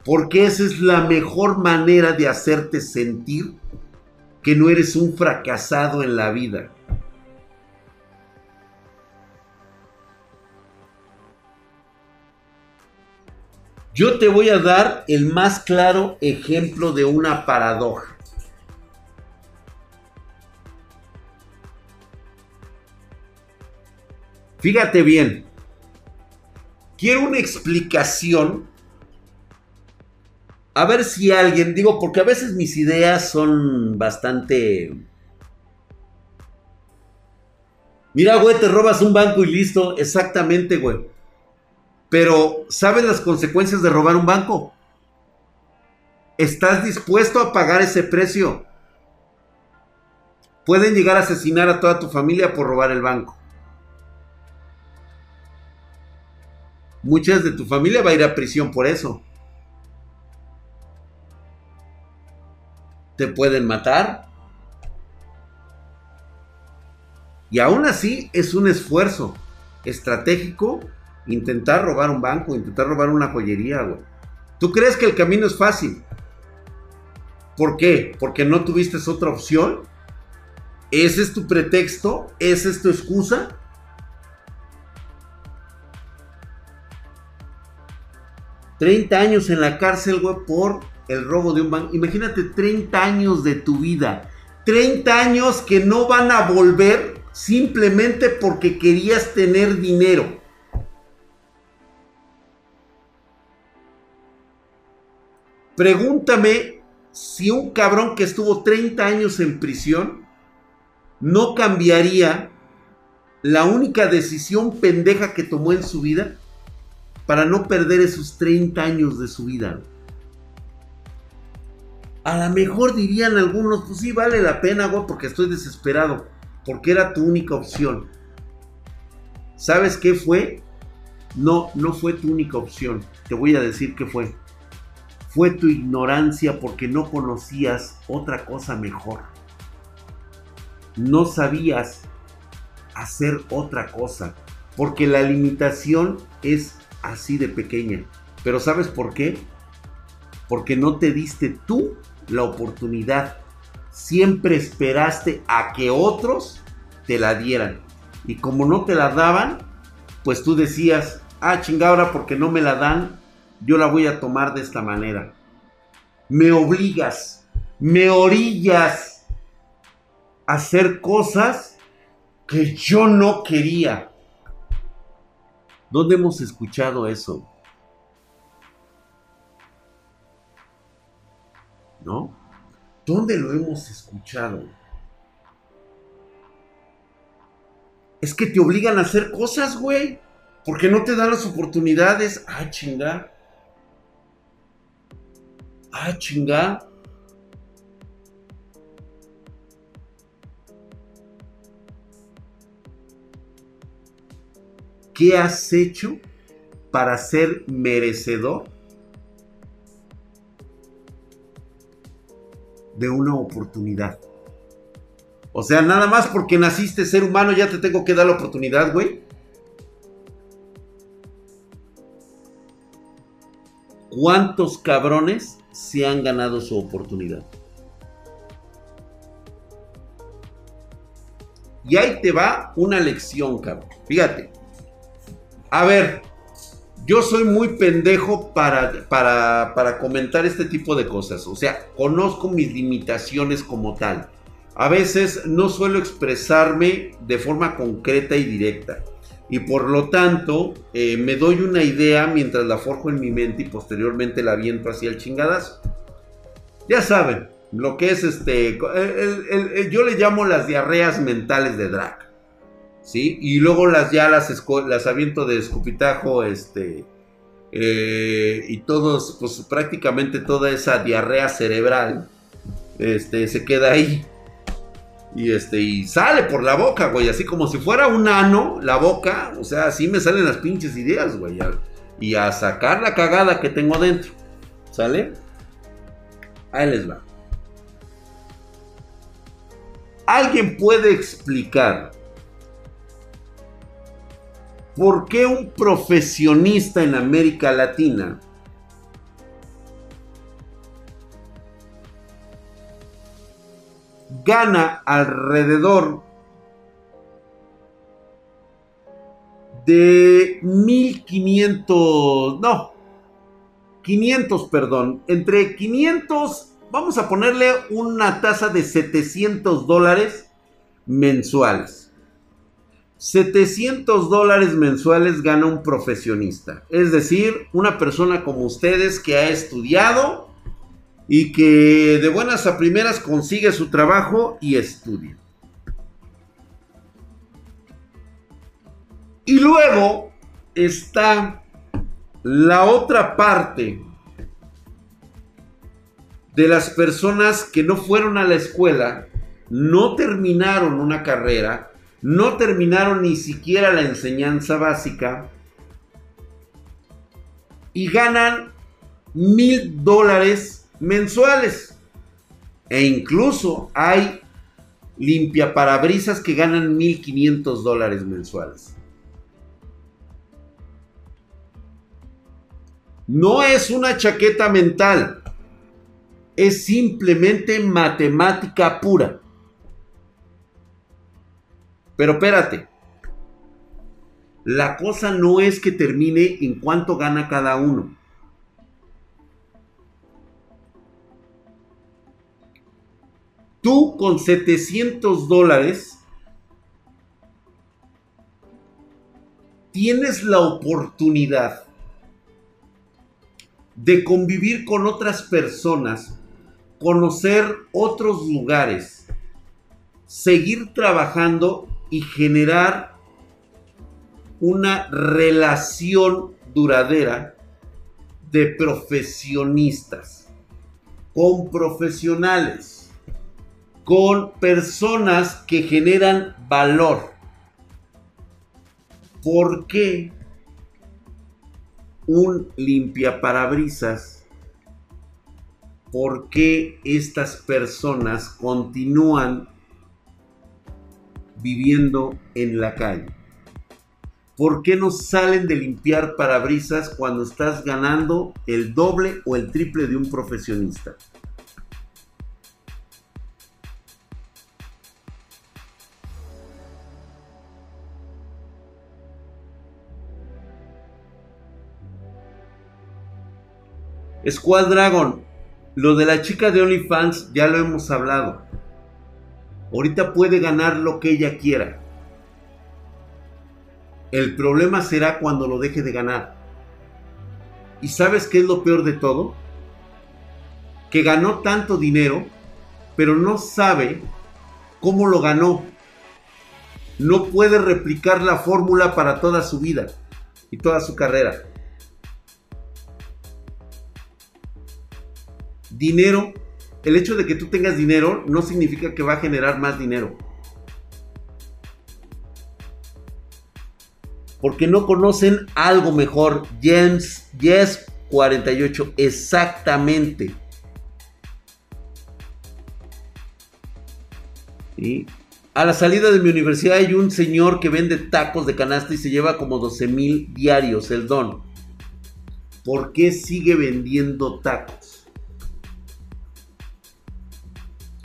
porque esa es la mejor manera de hacerte sentir que no eres un fracasado en la vida. Yo te voy a dar el más claro ejemplo de una paradoja. Fíjate bien. Quiero una explicación. A ver si alguien, digo, porque a veces mis ideas son bastante... Mira, güey, te robas un banco y listo. Exactamente, güey. Pero, ¿sabes las consecuencias de robar un banco? ¿Estás dispuesto a pagar ese precio? Pueden llegar a asesinar a toda tu familia por robar el banco. Muchas de tu familia va a ir a prisión por eso. Te pueden matar. Y aún así es un esfuerzo estratégico intentar robar un banco, intentar robar una joyería, güey. ¿Tú crees que el camino es fácil? ¿Por qué? Porque no tuviste otra opción. ¿Ese es tu pretexto? ¿Esa es tu excusa? ¿30 años en la cárcel, güey, por el robo de un banco? Imagínate 30 años de tu vida. 30 años que no van a volver simplemente porque querías tener dinero. Pregúntame si un cabrón que estuvo 30 años en prisión no cambiaría la única decisión pendeja que tomó en su vida para no perder esos 30 años de su vida. A lo mejor dirían algunos, pues sí, vale la pena, güey, porque estoy desesperado, porque era tu única opción. ¿Sabes qué fue? No, no fue tu única opción. Te voy a decir qué fue fue tu ignorancia porque no conocías otra cosa mejor. No sabías hacer otra cosa, porque la limitación es así de pequeña. Pero ¿sabes por qué? Porque no te diste tú la oportunidad. Siempre esperaste a que otros te la dieran. Y como no te la daban, pues tú decías, ah, chingada, porque no me la dan, yo la voy a tomar de esta manera. Me obligas, me orillas a hacer cosas que yo no quería. ¿Dónde hemos escuchado eso? ¿No? ¿Dónde lo hemos escuchado? Es que te obligan a hacer cosas, güey. Porque no te dan las oportunidades. Ah, chinga. Ah, chinga. ¿Qué has hecho para ser merecedor de una oportunidad? O sea, nada más porque naciste ser humano ya te tengo que dar la oportunidad, güey. ¿Cuántos cabrones se han ganado su oportunidad? Y ahí te va una lección, cabrón. Fíjate. A ver, yo soy muy pendejo para, para, para comentar este tipo de cosas. O sea, conozco mis limitaciones como tal. A veces no suelo expresarme de forma concreta y directa. Y por lo tanto, eh, me doy una idea mientras la forjo en mi mente y posteriormente la viento hacia el chingadazo. Ya saben, lo que es este. yo le llamo las diarreas mentales de drag. ¿Sí? Y luego las ya las, las aviento de escupitajo, este. Eh, y todos, pues prácticamente toda esa diarrea cerebral, este, se queda ahí. Y este, y sale por la boca, güey. Así como si fuera un ano, la boca. O sea, así me salen las pinches ideas, güey. Y a sacar la cagada que tengo dentro. ¿Sale? Ahí les va. ¿Alguien puede explicar por qué un profesionista en América Latina gana alrededor de 1500, no, 500, perdón, entre 500, vamos a ponerle una tasa de 700 dólares mensuales. 700 dólares mensuales gana un profesionista, es decir, una persona como ustedes que ha estudiado, y que de buenas a primeras consigue su trabajo y estudia. Y luego está la otra parte de las personas que no fueron a la escuela, no terminaron una carrera, no terminaron ni siquiera la enseñanza básica y ganan mil dólares mensuales. E incluso hay limpia parabrisas que ganan 1.500 dólares mensuales. No es una chaqueta mental. Es simplemente matemática pura. Pero espérate. La cosa no es que termine en cuánto gana cada uno. Tú con 700 dólares tienes la oportunidad de convivir con otras personas, conocer otros lugares, seguir trabajando y generar una relación duradera de profesionistas con profesionales con personas que generan valor. ¿Por qué un limpiaparabrisas? ¿Por qué estas personas continúan viviendo en la calle? ¿Por qué no salen de limpiar parabrisas cuando estás ganando el doble o el triple de un profesionista? Squad Dragon, lo de la chica de OnlyFans ya lo hemos hablado. Ahorita puede ganar lo que ella quiera. El problema será cuando lo deje de ganar. ¿Y sabes qué es lo peor de todo? Que ganó tanto dinero, pero no sabe cómo lo ganó. No puede replicar la fórmula para toda su vida y toda su carrera. Dinero, el hecho de que tú tengas dinero no significa que va a generar más dinero. Porque no conocen algo mejor. James Yes 48, exactamente. A la salida de mi universidad hay un señor que vende tacos de canasta y se lleva como 12 mil diarios el don. ¿Por qué sigue vendiendo tacos?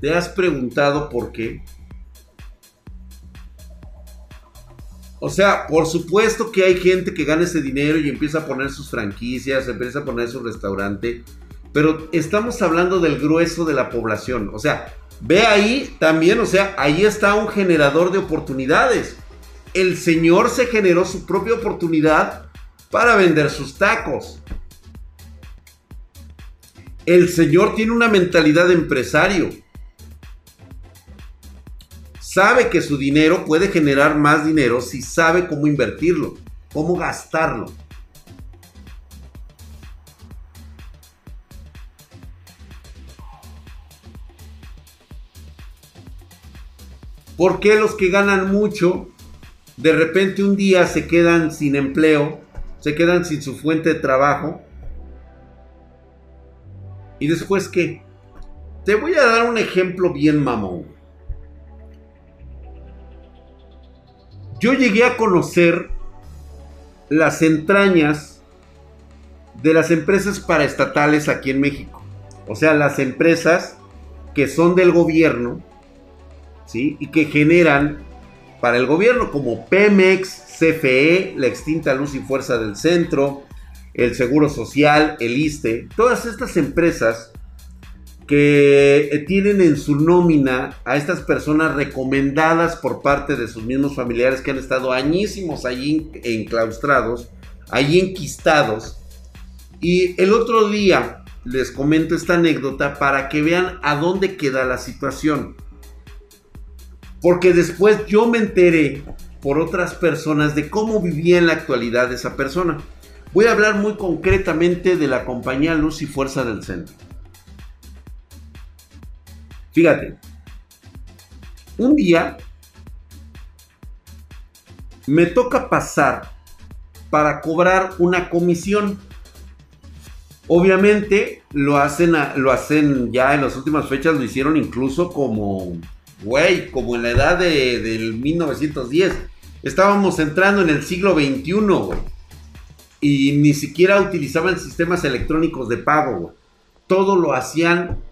¿Te has preguntado por qué? O sea, por supuesto que hay gente que gana ese dinero y empieza a poner sus franquicias, empieza a poner su restaurante, pero estamos hablando del grueso de la población. O sea, ve ahí también, o sea, ahí está un generador de oportunidades. El señor se generó su propia oportunidad para vender sus tacos. El señor tiene una mentalidad de empresario sabe que su dinero puede generar más dinero si sabe cómo invertirlo, cómo gastarlo. ¿Por qué los que ganan mucho de repente un día se quedan sin empleo, se quedan sin su fuente de trabajo? ¿Y después qué? Te voy a dar un ejemplo bien mamón. Yo llegué a conocer las entrañas de las empresas paraestatales aquí en México. O sea, las empresas que son del gobierno, ¿sí? Y que generan para el gobierno como Pemex, CFE, la extinta Luz y Fuerza del Centro, el Seguro Social, el ISTE, todas estas empresas que tienen en su nómina a estas personas recomendadas por parte de sus mismos familiares que han estado añísimos allí enclaustrados, allí enquistados. Y el otro día les comento esta anécdota para que vean a dónde queda la situación. Porque después yo me enteré por otras personas de cómo vivía en la actualidad esa persona. Voy a hablar muy concretamente de la compañía Luz y Fuerza del Centro. Fíjate, un día me toca pasar para cobrar una comisión. Obviamente lo hacen, lo hacen ya en las últimas fechas, lo hicieron incluso como, güey, como en la edad de, del 1910. Estábamos entrando en el siglo XXI, güey. Y ni siquiera utilizaban sistemas electrónicos de pago, güey. Todo lo hacían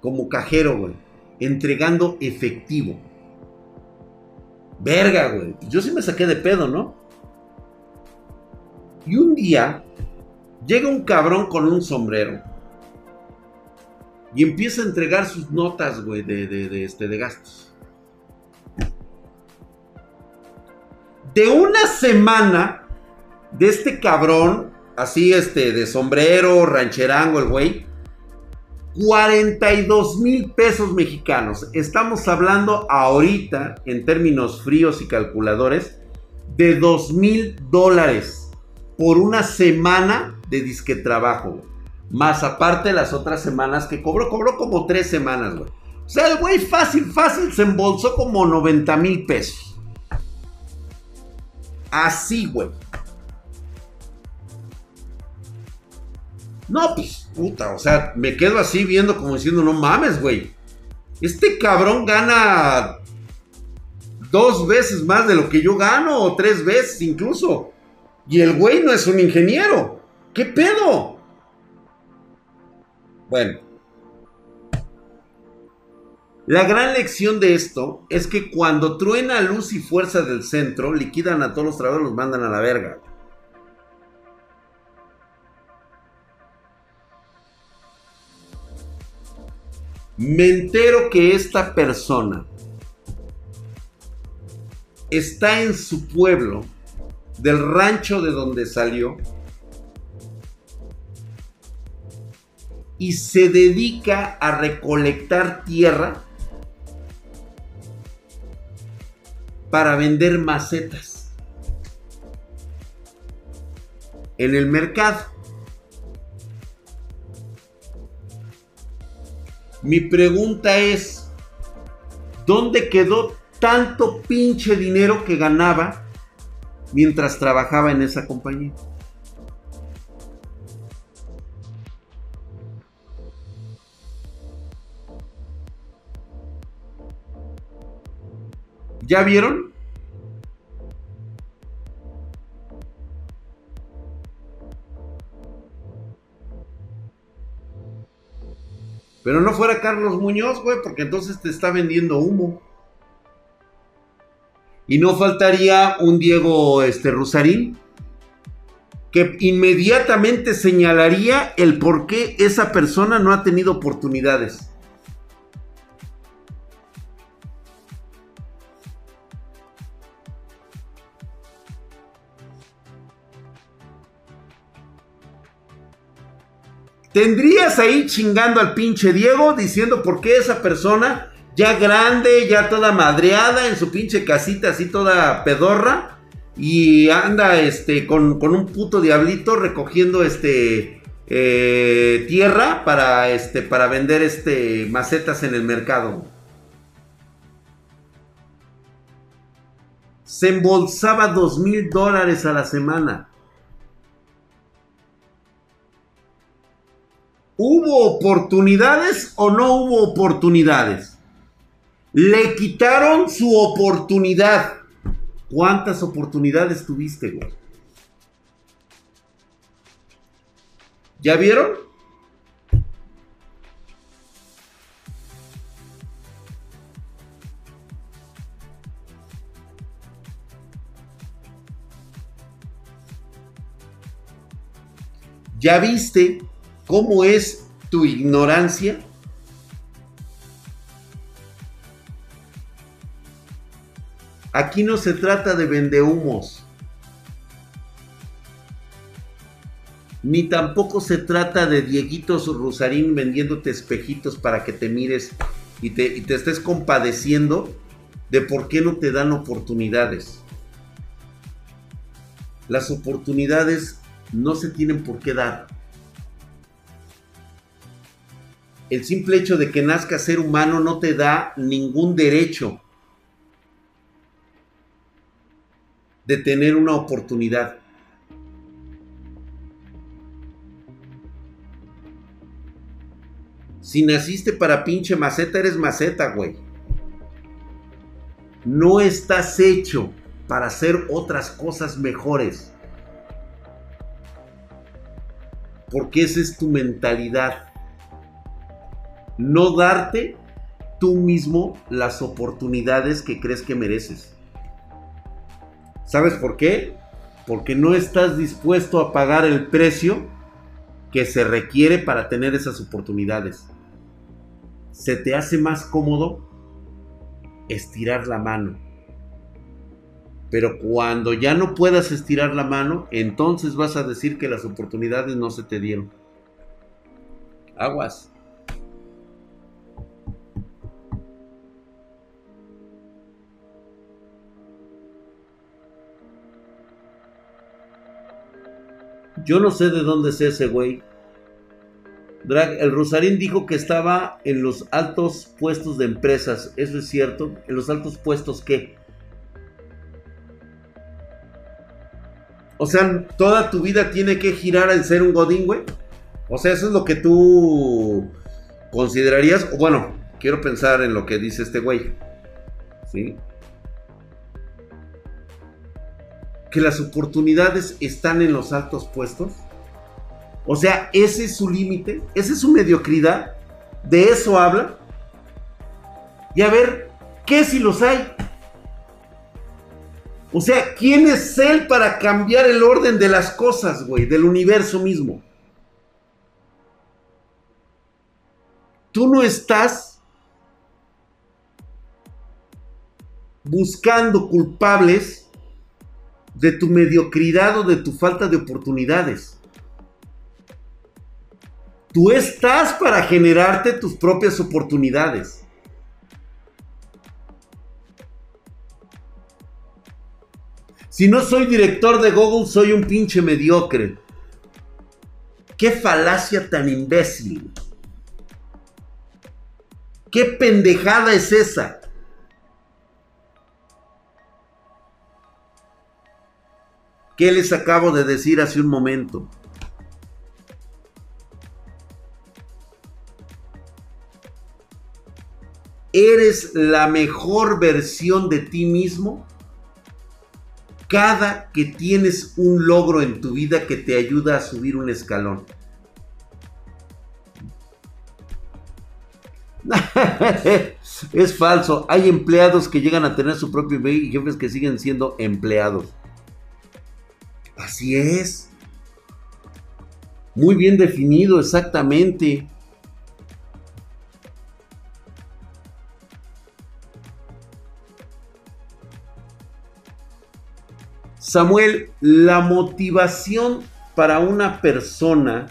como cajero, güey. Entregando efectivo. Verga, güey. Yo sí me saqué de pedo, ¿no? Y un día llega un cabrón con un sombrero. Y empieza a entregar sus notas, güey, de, de, este, de gastos. De una semana de este cabrón, así, este, de sombrero, rancherango, el güey, 42 mil pesos mexicanos. Estamos hablando ahorita, en términos fríos y calculadores, de 2 mil dólares por una semana de disque trabajo. Más aparte las otras semanas que cobró, cobró como tres semanas, güey. O sea, el güey fácil, fácil se embolsó como 90 mil pesos. Así, güey. No, pues, puta, o sea, me quedo así viendo como diciendo, no mames, güey. Este cabrón gana dos veces más de lo que yo gano, o tres veces incluso. Y el güey no es un ingeniero. ¿Qué pedo? Bueno. La gran lección de esto es que cuando truena luz y fuerza del centro, liquidan a todos los trabajadores los mandan a la verga. Me entero que esta persona está en su pueblo, del rancho de donde salió, y se dedica a recolectar tierra para vender macetas en el mercado. Mi pregunta es, ¿dónde quedó tanto pinche dinero que ganaba mientras trabajaba en esa compañía? ¿Ya vieron? Pero no fuera Carlos Muñoz, güey, porque entonces te está vendiendo humo. Y no faltaría un Diego este, Rusarín que inmediatamente señalaría el por qué esa persona no ha tenido oportunidades. Tendrías ahí chingando al pinche Diego diciendo por qué esa persona ya grande, ya toda madreada en su pinche casita así toda pedorra y anda este con, un puto diablito recogiendo este eh, tierra para este para vender este macetas en el mercado. Se embolsaba dos mil dólares a la semana. ¿Hubo oportunidades o no hubo oportunidades? Le quitaron su oportunidad. ¿Cuántas oportunidades tuviste, güey? ¿Ya vieron? ¿Ya viste ¿Cómo es tu ignorancia? Aquí no se trata de vendehumos. Ni tampoco se trata de Dieguitos Rusarín vendiéndote espejitos para que te mires y te, y te estés compadeciendo de por qué no te dan oportunidades. Las oportunidades no se tienen por qué dar. El simple hecho de que nazca ser humano no te da ningún derecho de tener una oportunidad. Si naciste para pinche maceta, eres maceta, güey. No estás hecho para hacer otras cosas mejores. Porque esa es tu mentalidad no darte tú mismo las oportunidades que crees que mereces. ¿Sabes por qué? Porque no estás dispuesto a pagar el precio que se requiere para tener esas oportunidades. Se te hace más cómodo estirar la mano. Pero cuando ya no puedas estirar la mano, entonces vas a decir que las oportunidades no se te dieron. Aguas. Yo no sé de dónde es ese güey. Drag, el Rosarín dijo que estaba en los altos puestos de empresas. ¿Eso es cierto? ¿En los altos puestos qué? O sea, toda tu vida tiene que girar en ser un godín, güey. O sea, eso es lo que tú considerarías. Bueno, quiero pensar en lo que dice este güey. ¿Sí? Que las oportunidades están en los altos puestos? O sea, ese es su límite, esa es su mediocridad, de eso habla. Y a ver, ¿qué si los hay? O sea, ¿quién es él para cambiar el orden de las cosas, güey, del universo mismo? Tú no estás buscando culpables de tu mediocridad o de tu falta de oportunidades. Tú estás para generarte tus propias oportunidades. Si no soy director de Google, soy un pinche mediocre. Qué falacia tan imbécil. ¿Qué pendejada es esa? ¿Qué les acabo de decir hace un momento? ¿Eres la mejor versión de ti mismo? Cada que tienes un logro en tu vida que te ayuda a subir un escalón. es falso. Hay empleados que llegan a tener su propio y jefes que siguen siendo empleados. Así es. Muy bien definido, exactamente. Samuel, la motivación para una persona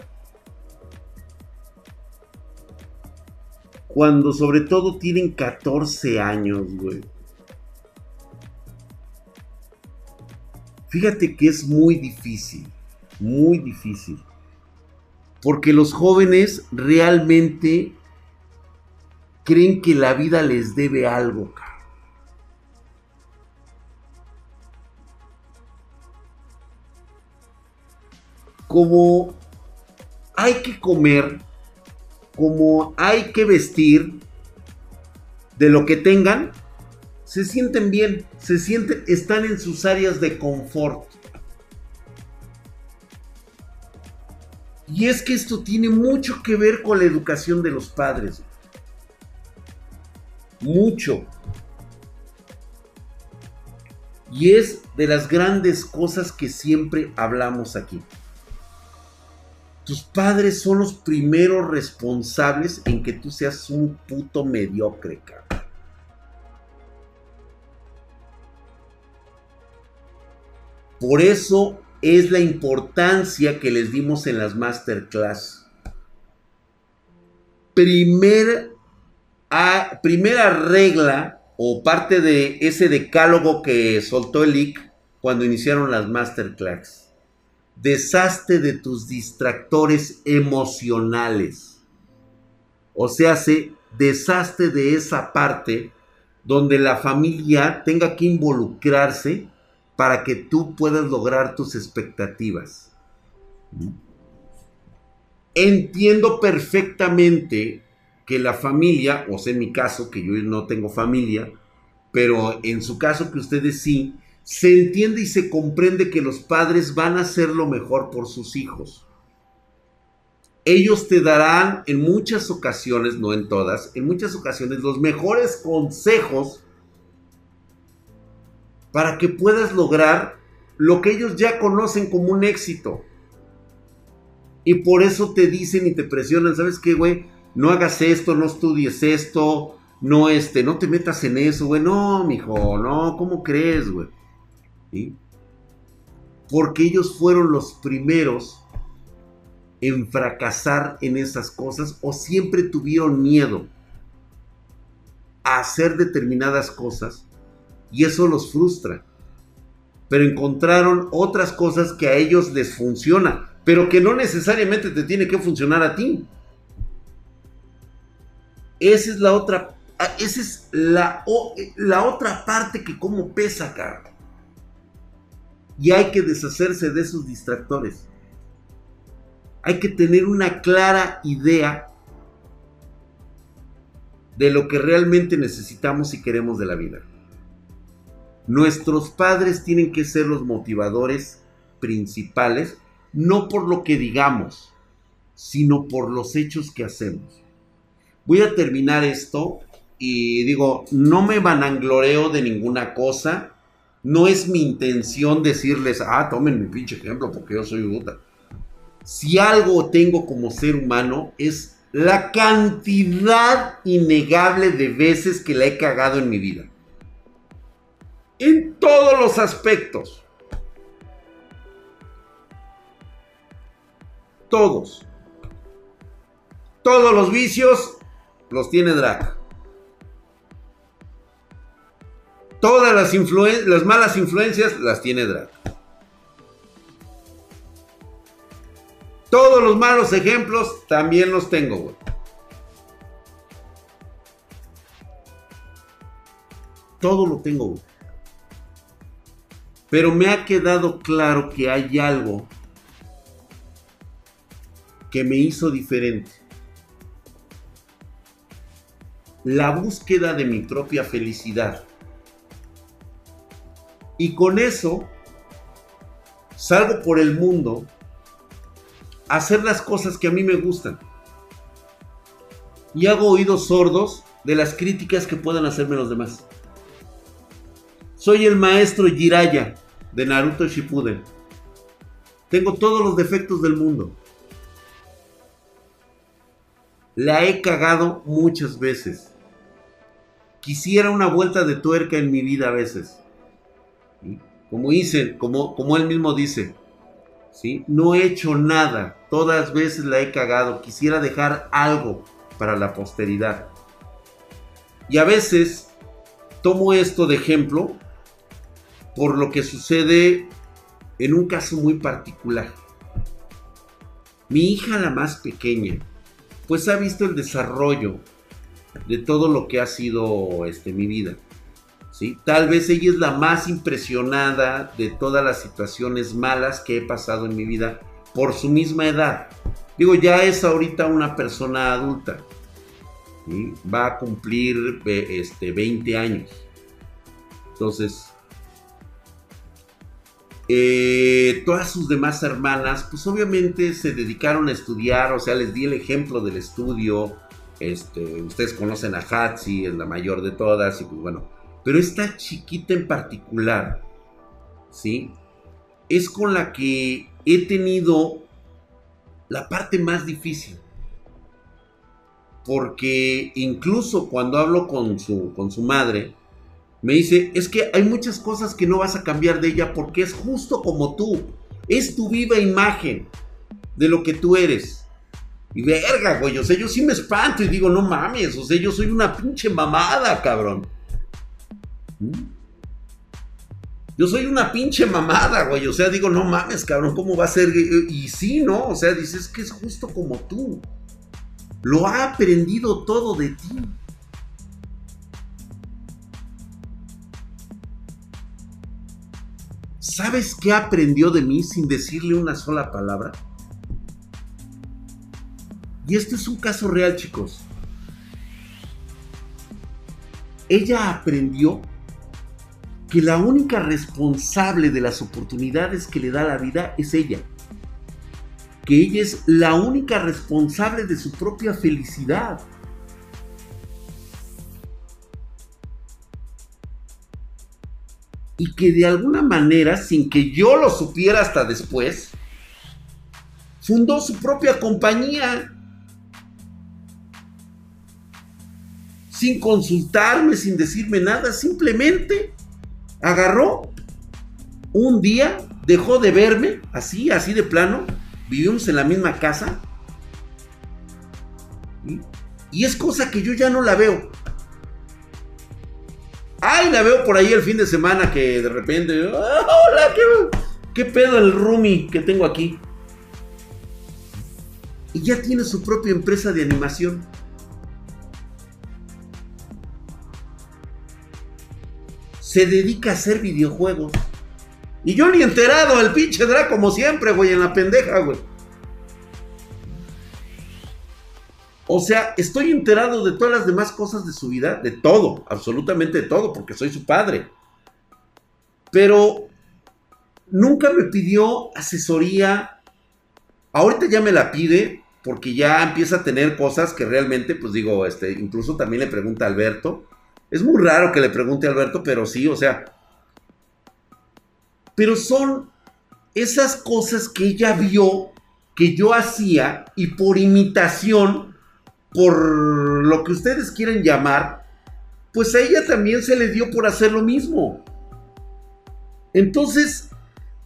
Cuando sobre todo tienen 14 años, güey. Fíjate que es muy difícil, muy difícil. Porque los jóvenes realmente creen que la vida les debe algo, Como hay que comer, como hay que vestir de lo que tengan, se sienten bien, se sienten, están en sus áreas de confort. Y es que esto tiene mucho que ver con la educación de los padres. Mucho. Y es de las grandes cosas que siempre hablamos aquí. Tus padres son los primeros responsables en que tú seas un puto mediocre, cabrón. Por eso es la importancia que les dimos en las masterclass. Primer, primera regla o parte de ese decálogo que soltó el IC cuando iniciaron las masterclass deshazte de tus distractores emocionales. O sea, se deshazte de esa parte donde la familia tenga que involucrarse para que tú puedas lograr tus expectativas. Entiendo perfectamente que la familia, o sea, en mi caso, que yo no tengo familia, pero en su caso que ustedes sí, se entiende y se comprende que los padres van a hacer lo mejor por sus hijos. Ellos te darán en muchas ocasiones, no en todas, en muchas ocasiones los mejores consejos para que puedas lograr lo que ellos ya conocen como un éxito. Y por eso te dicen y te presionan, ¿sabes qué, güey? No hagas esto, no estudies esto, no este, no te metas en eso, güey. No, mijo, no, ¿cómo crees, güey? Porque ellos fueron los primeros en fracasar en esas cosas o siempre tuvieron miedo a hacer determinadas cosas y eso los frustra. Pero encontraron otras cosas que a ellos les funcionan, pero que no necesariamente te tiene que funcionar a ti. Esa es la otra, esa es la, la otra parte que como pesa, cara y hay que deshacerse de esos distractores. Hay que tener una clara idea de lo que realmente necesitamos y queremos de la vida. Nuestros padres tienen que ser los motivadores principales, no por lo que digamos, sino por los hechos que hacemos. Voy a terminar esto y digo, no me vanangloreo de ninguna cosa, no es mi intención decirles, ah, tomen mi pinche ejemplo porque yo soy Buda. Si algo tengo como ser humano es la cantidad innegable de veces que la he cagado en mi vida. En todos los aspectos. Todos. Todos los vicios los tiene Drag. Todas las, las malas influencias las tiene Drag. Todos los malos ejemplos también los tengo, güey. Todo lo tengo, güey. Pero me ha quedado claro que hay algo que me hizo diferente. La búsqueda de mi propia felicidad. Y con eso salgo por el mundo a hacer las cosas que a mí me gustan. Y hago oídos sordos de las críticas que puedan hacerme los demás. Soy el maestro Jiraya de Naruto Shippuden. Tengo todos los defectos del mundo. La he cagado muchas veces. Quisiera una vuelta de tuerca en mi vida a veces. Como dice, como, como él mismo dice, ¿sí? No he hecho nada. Todas veces la he cagado. Quisiera dejar algo para la posteridad. Y a veces tomo esto de ejemplo por lo que sucede en un caso muy particular. Mi hija, la más pequeña, pues ha visto el desarrollo de todo lo que ha sido este, mi vida. ¿sí? Tal vez ella es la más impresionada de todas las situaciones malas que he pasado en mi vida por su misma edad. Digo, ya es ahorita una persona adulta. Va a cumplir este, 20 años. Entonces, eh, todas sus demás hermanas, pues obviamente se dedicaron a estudiar, o sea, les di el ejemplo del estudio. Este, ustedes conocen a Hatsi, es la mayor de todas, y pues bueno. Pero esta chiquita en particular, ¿sí? Es con la que he tenido la parte más difícil. Porque incluso cuando hablo con su, con su madre, me dice, es que hay muchas cosas que no vas a cambiar de ella porque es justo como tú. Es tu viva imagen de lo que tú eres. Y verga, güey, o sea, yo sí me espanto y digo, no mames, o sea, yo soy una pinche mamada, cabrón. ¿Mm? Yo soy una pinche mamada, güey, o sea, digo, no mames, cabrón, ¿cómo va a ser? Y sí, ¿no? O sea, dices que es justo como tú. Lo ha aprendido todo de ti. ¿Sabes qué aprendió de mí sin decirle una sola palabra? Y esto es un caso real, chicos. Ella aprendió que la única responsable de las oportunidades que le da la vida es ella. Que ella es la única responsable de su propia felicidad. Y que de alguna manera, sin que yo lo supiera hasta después, fundó su propia compañía. Sin consultarme, sin decirme nada, simplemente agarró un día, dejó de verme, así, así de plano, vivimos en la misma casa. Y es cosa que yo ya no la veo. Ay, la veo por ahí el fin de semana que de repente. Ah, hola, ¿qué, qué pedo el roomie que tengo aquí? Y ya tiene su propia empresa de animación. Se dedica a hacer videojuegos. Y yo ni enterado, el pinche Draco como siempre, güey, en la pendeja, güey. O sea, estoy enterado de todas las demás cosas de su vida, de todo, absolutamente de todo, porque soy su padre. Pero nunca me pidió asesoría. Ahorita ya me la pide, porque ya empieza a tener cosas que realmente, pues digo, este, incluso también le pregunta a Alberto. Es muy raro que le pregunte a Alberto, pero sí, o sea. Pero son esas cosas que ella vio que yo hacía y por imitación por lo que ustedes quieren llamar, pues a ella también se le dio por hacer lo mismo. Entonces,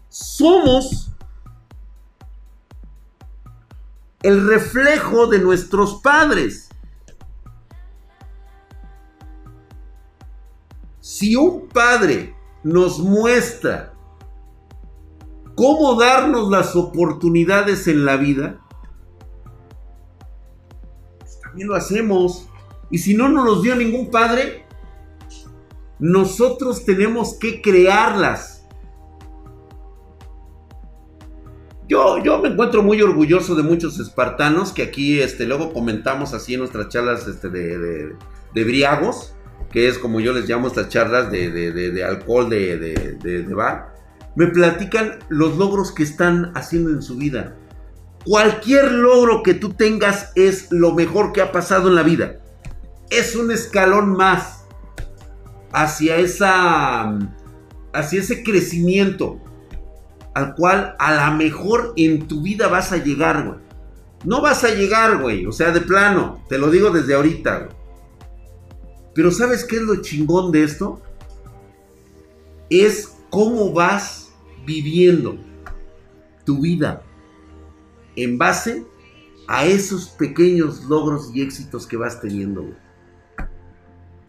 somos el reflejo de nuestros padres. Si un padre nos muestra cómo darnos las oportunidades en la vida, también lo hacemos. Y si no nos los dio ningún padre, nosotros tenemos que crearlas. Yo, yo me encuentro muy orgulloso de muchos espartanos que aquí este, luego comentamos así en nuestras charlas este, de, de, briagos, que es como yo les llamo estas charlas de, de alcohol de, bar. Me platican los logros que están haciendo en su vida. Cualquier logro que tú tengas es lo mejor que ha pasado en la vida. Es un escalón más hacia esa hacia ese crecimiento al cual a la mejor en tu vida vas a llegar, güey. No vas a llegar, güey, o sea, de plano, te lo digo desde ahorita. Pero ¿sabes qué es lo chingón de esto? Es cómo vas viviendo tu vida en base a esos pequeños logros y éxitos que vas teniendo.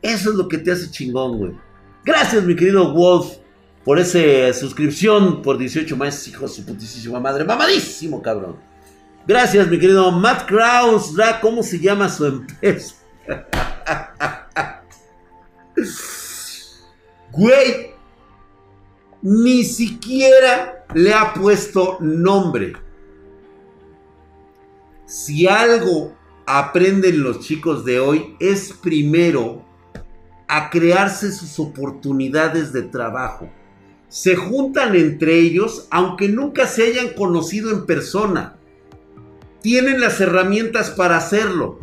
Eso es lo que te hace chingón, güey. Gracias, mi querido Wolf, por esa suscripción por 18 meses, hijo de su putísima madre. Mamadísimo, cabrón. Gracias, mi querido Matt Kraus. ¿Cómo se llama su empresa? Güey, ni siquiera le ha puesto nombre. Si algo aprenden los chicos de hoy es primero a crearse sus oportunidades de trabajo. Se juntan entre ellos aunque nunca se hayan conocido en persona. Tienen las herramientas para hacerlo.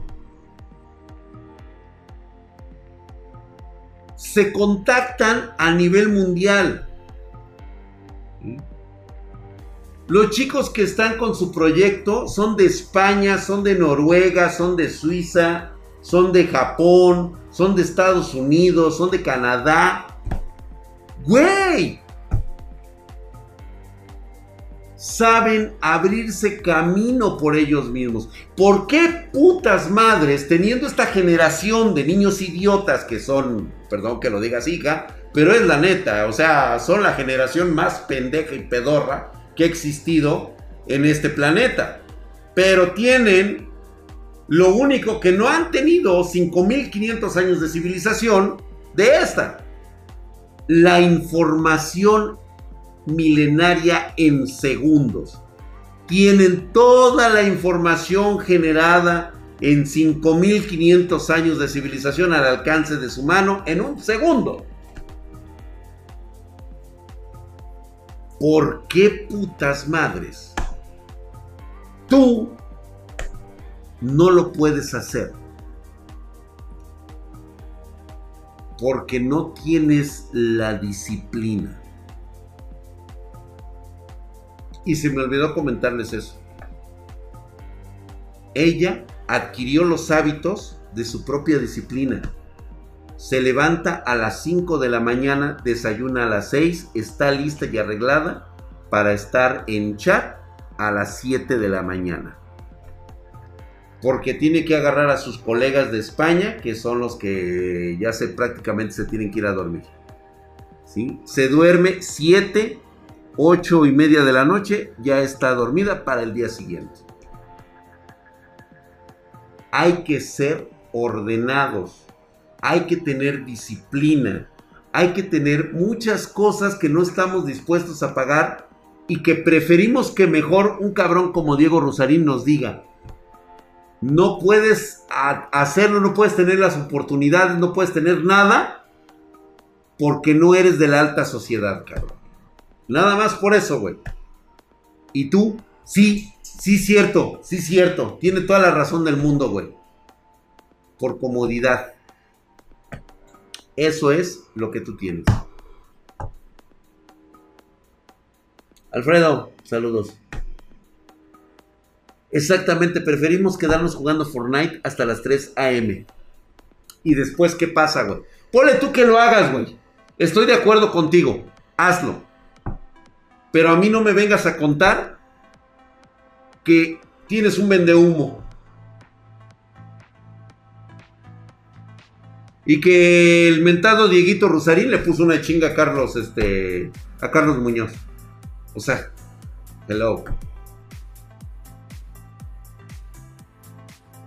Se contactan a nivel mundial. Los chicos que están con su proyecto son de España, son de Noruega, son de Suiza, son de Japón, son de Estados Unidos, son de Canadá. Güey. Saben abrirse camino por ellos mismos. ¿Por qué putas madres, teniendo esta generación de niños idiotas que son, perdón que lo diga así, hija, pero es la neta, o sea, son la generación más pendeja y pedorra que ha existido en este planeta. Pero tienen lo único que no han tenido 5500 años de civilización de esta. La información milenaria en segundos. Tienen toda la información generada en 5500 años de civilización al alcance de su mano en un segundo. ¿Por qué putas madres? Tú no lo puedes hacer. Porque no tienes la disciplina. Y se me olvidó comentarles eso. Ella adquirió los hábitos de su propia disciplina. Se levanta a las 5 de la mañana, desayuna a las 6, está lista y arreglada para estar en chat a las 7 de la mañana porque tiene que agarrar a sus colegas de España, que son los que ya se prácticamente se tienen que ir a dormir. ¿Sí? Se duerme 7, 8 y media de la noche, ya está dormida para el día siguiente. Hay que ser ordenados, hay que tener disciplina, hay que tener muchas cosas que no estamos dispuestos a pagar y que preferimos que mejor un cabrón como Diego Rosarín nos diga, no puedes hacerlo, no puedes tener las oportunidades, no puedes tener nada porque no eres de la alta sociedad, cabrón. Nada más por eso, güey. Y tú, sí, sí cierto, sí cierto. Tiene toda la razón del mundo, güey. Por comodidad. Eso es lo que tú tienes. Alfredo, saludos. Exactamente, preferimos quedarnos jugando Fortnite hasta las 3 a.m. Y después, ¿qué pasa, güey? Ponle tú que lo hagas, güey. Estoy de acuerdo contigo. Hazlo. Pero a mí no me vengas a contar que tienes un vendehumo. Y que el mentado Dieguito Rosarín le puso una chinga a Carlos, este, a Carlos Muñoz. O sea, hello.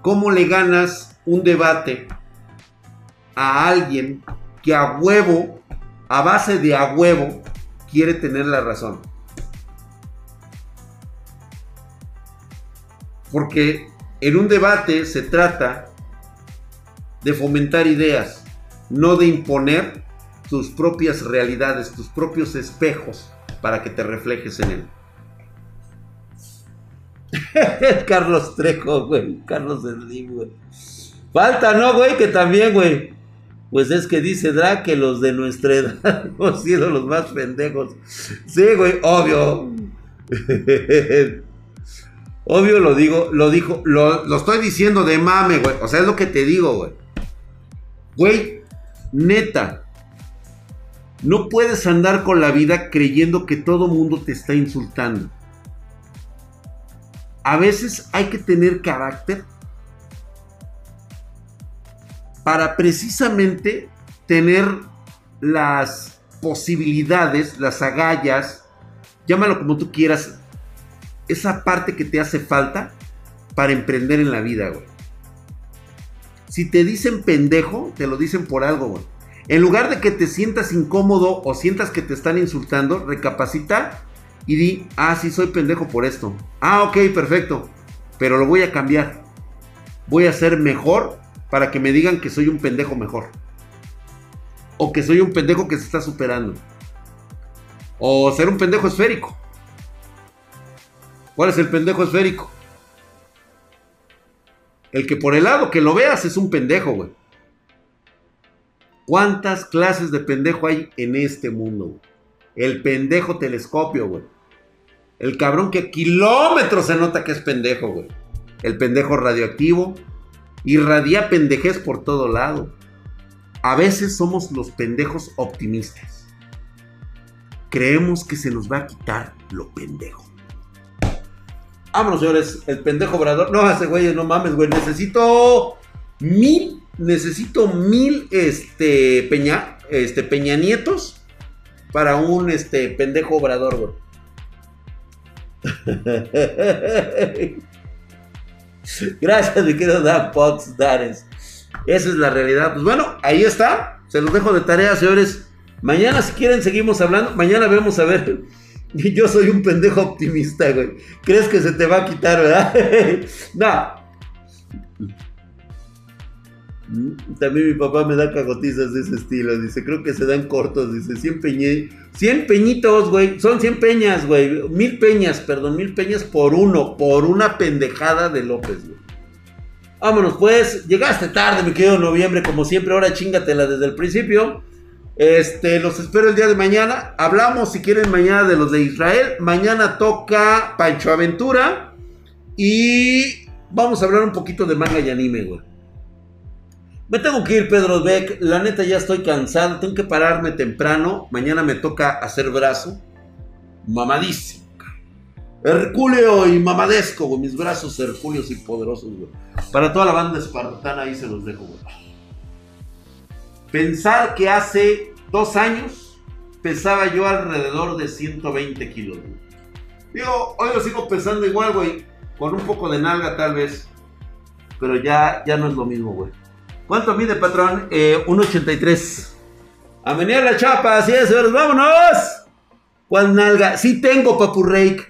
¿Cómo le ganas un debate a alguien que a huevo, a base de a huevo, quiere tener la razón? Porque en un debate se trata de fomentar ideas, no de imponer tus propias realidades, tus propios espejos para que te reflejes en él. Carlos Trejo, güey. Carlos Slim, güey. Falta, ¿no, güey? Que también, güey. Pues es que dice Drake los de nuestra edad hemos sido los más pendejos. Sí, güey, obvio. obvio lo digo, lo dijo, lo, lo estoy diciendo de mame, güey. O sea, es lo que te digo, güey. Güey, neta. No puedes andar con la vida creyendo que todo mundo te está insultando a veces hay que tener carácter para precisamente tener las posibilidades, las agallas, llámalo como tú quieras, esa parte que te hace falta para emprender en la vida, güey. Si te dicen pendejo, te lo dicen por algo. En lugar de que te sientas incómodo o sientas que te están insultando, recapacita y di, ah, sí, soy pendejo por esto. Ah, ok, perfecto. Pero lo voy a cambiar. Voy a ser mejor para que me digan que soy un pendejo mejor. O que soy un pendejo que se está superando. O ser un pendejo esférico. ¿Cuál es el pendejo esférico? El que por el lado que lo veas es un pendejo, güey. ¿Cuántas clases de pendejo hay en este mundo? El pendejo telescopio, güey. El cabrón que a kilómetros se nota que es pendejo, güey. El pendejo radioactivo. Irradia pendejez por todo lado. A veces somos los pendejos optimistas. Creemos que se nos va a quitar lo pendejo. Vámonos, señores. El pendejo obrador. No, ese güey, no mames, güey. Necesito mil. Necesito mil este, peña, este, peña nietos para un este, pendejo obrador, güey. Gracias, mi querido Dan Pox Dares. Esa es la realidad. Pues bueno, ahí está. Se los dejo de tarea, señores. Mañana, si quieren, seguimos hablando. Mañana vemos a ver. Yo soy un pendejo optimista, güey. ¿Crees que se te va a quitar, verdad? no. Mm, también mi papá me da cagotizas de ese estilo. Dice, creo que se dan cortos. Dice, 100 peñitos. 100 peñitos, güey. Son 100 peñas, güey. Mil peñas, perdón. Mil peñas por uno. Por una pendejada de López, güey. Vámonos, pues. Llegaste tarde, mi querido noviembre. Como siempre, ahora chingatela desde el principio. Este, los espero el día de mañana. Hablamos, si quieren, mañana de los de Israel. Mañana toca Pancho Aventura. Y vamos a hablar un poquito de manga y anime, güey. Me tengo que ir, Pedro Beck. La neta ya estoy cansado. Tengo que pararme temprano. Mañana me toca hacer brazo. Mamadísimo. Herculeo y mamadesco, güey. Mis brazos hercúleos y poderosos, güey. Para toda la banda espartana ahí se los dejo, güey. Pensar que hace dos años pesaba yo alrededor de 120 kilos. Digo, hoy lo sigo pesando igual, güey. Con un poco de nalga tal vez. Pero ya, ya no es lo mismo, güey. ¿Cuánto mide, patrón? Eh, 1.83. A venir la chapa, así es, señores, vámonos. ¿Cuál nalga? Sí tengo, papu Rake.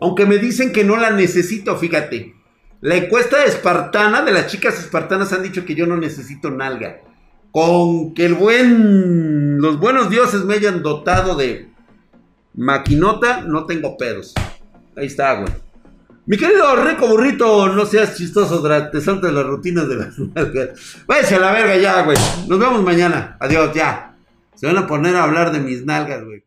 Aunque me dicen que no la necesito, fíjate. La encuesta espartana, de las chicas espartanas han dicho que yo no necesito nalga. Con que el buen, los buenos dioses me hayan dotado de maquinota, no tengo pedos. Ahí está, güey. Mi querido rico burrito, no seas chistoso, te saltas las rutinas de las nalgas. Váyase a la verga ya, güey. Nos vemos mañana. Adiós, ya. Se van a poner a hablar de mis nalgas, güey.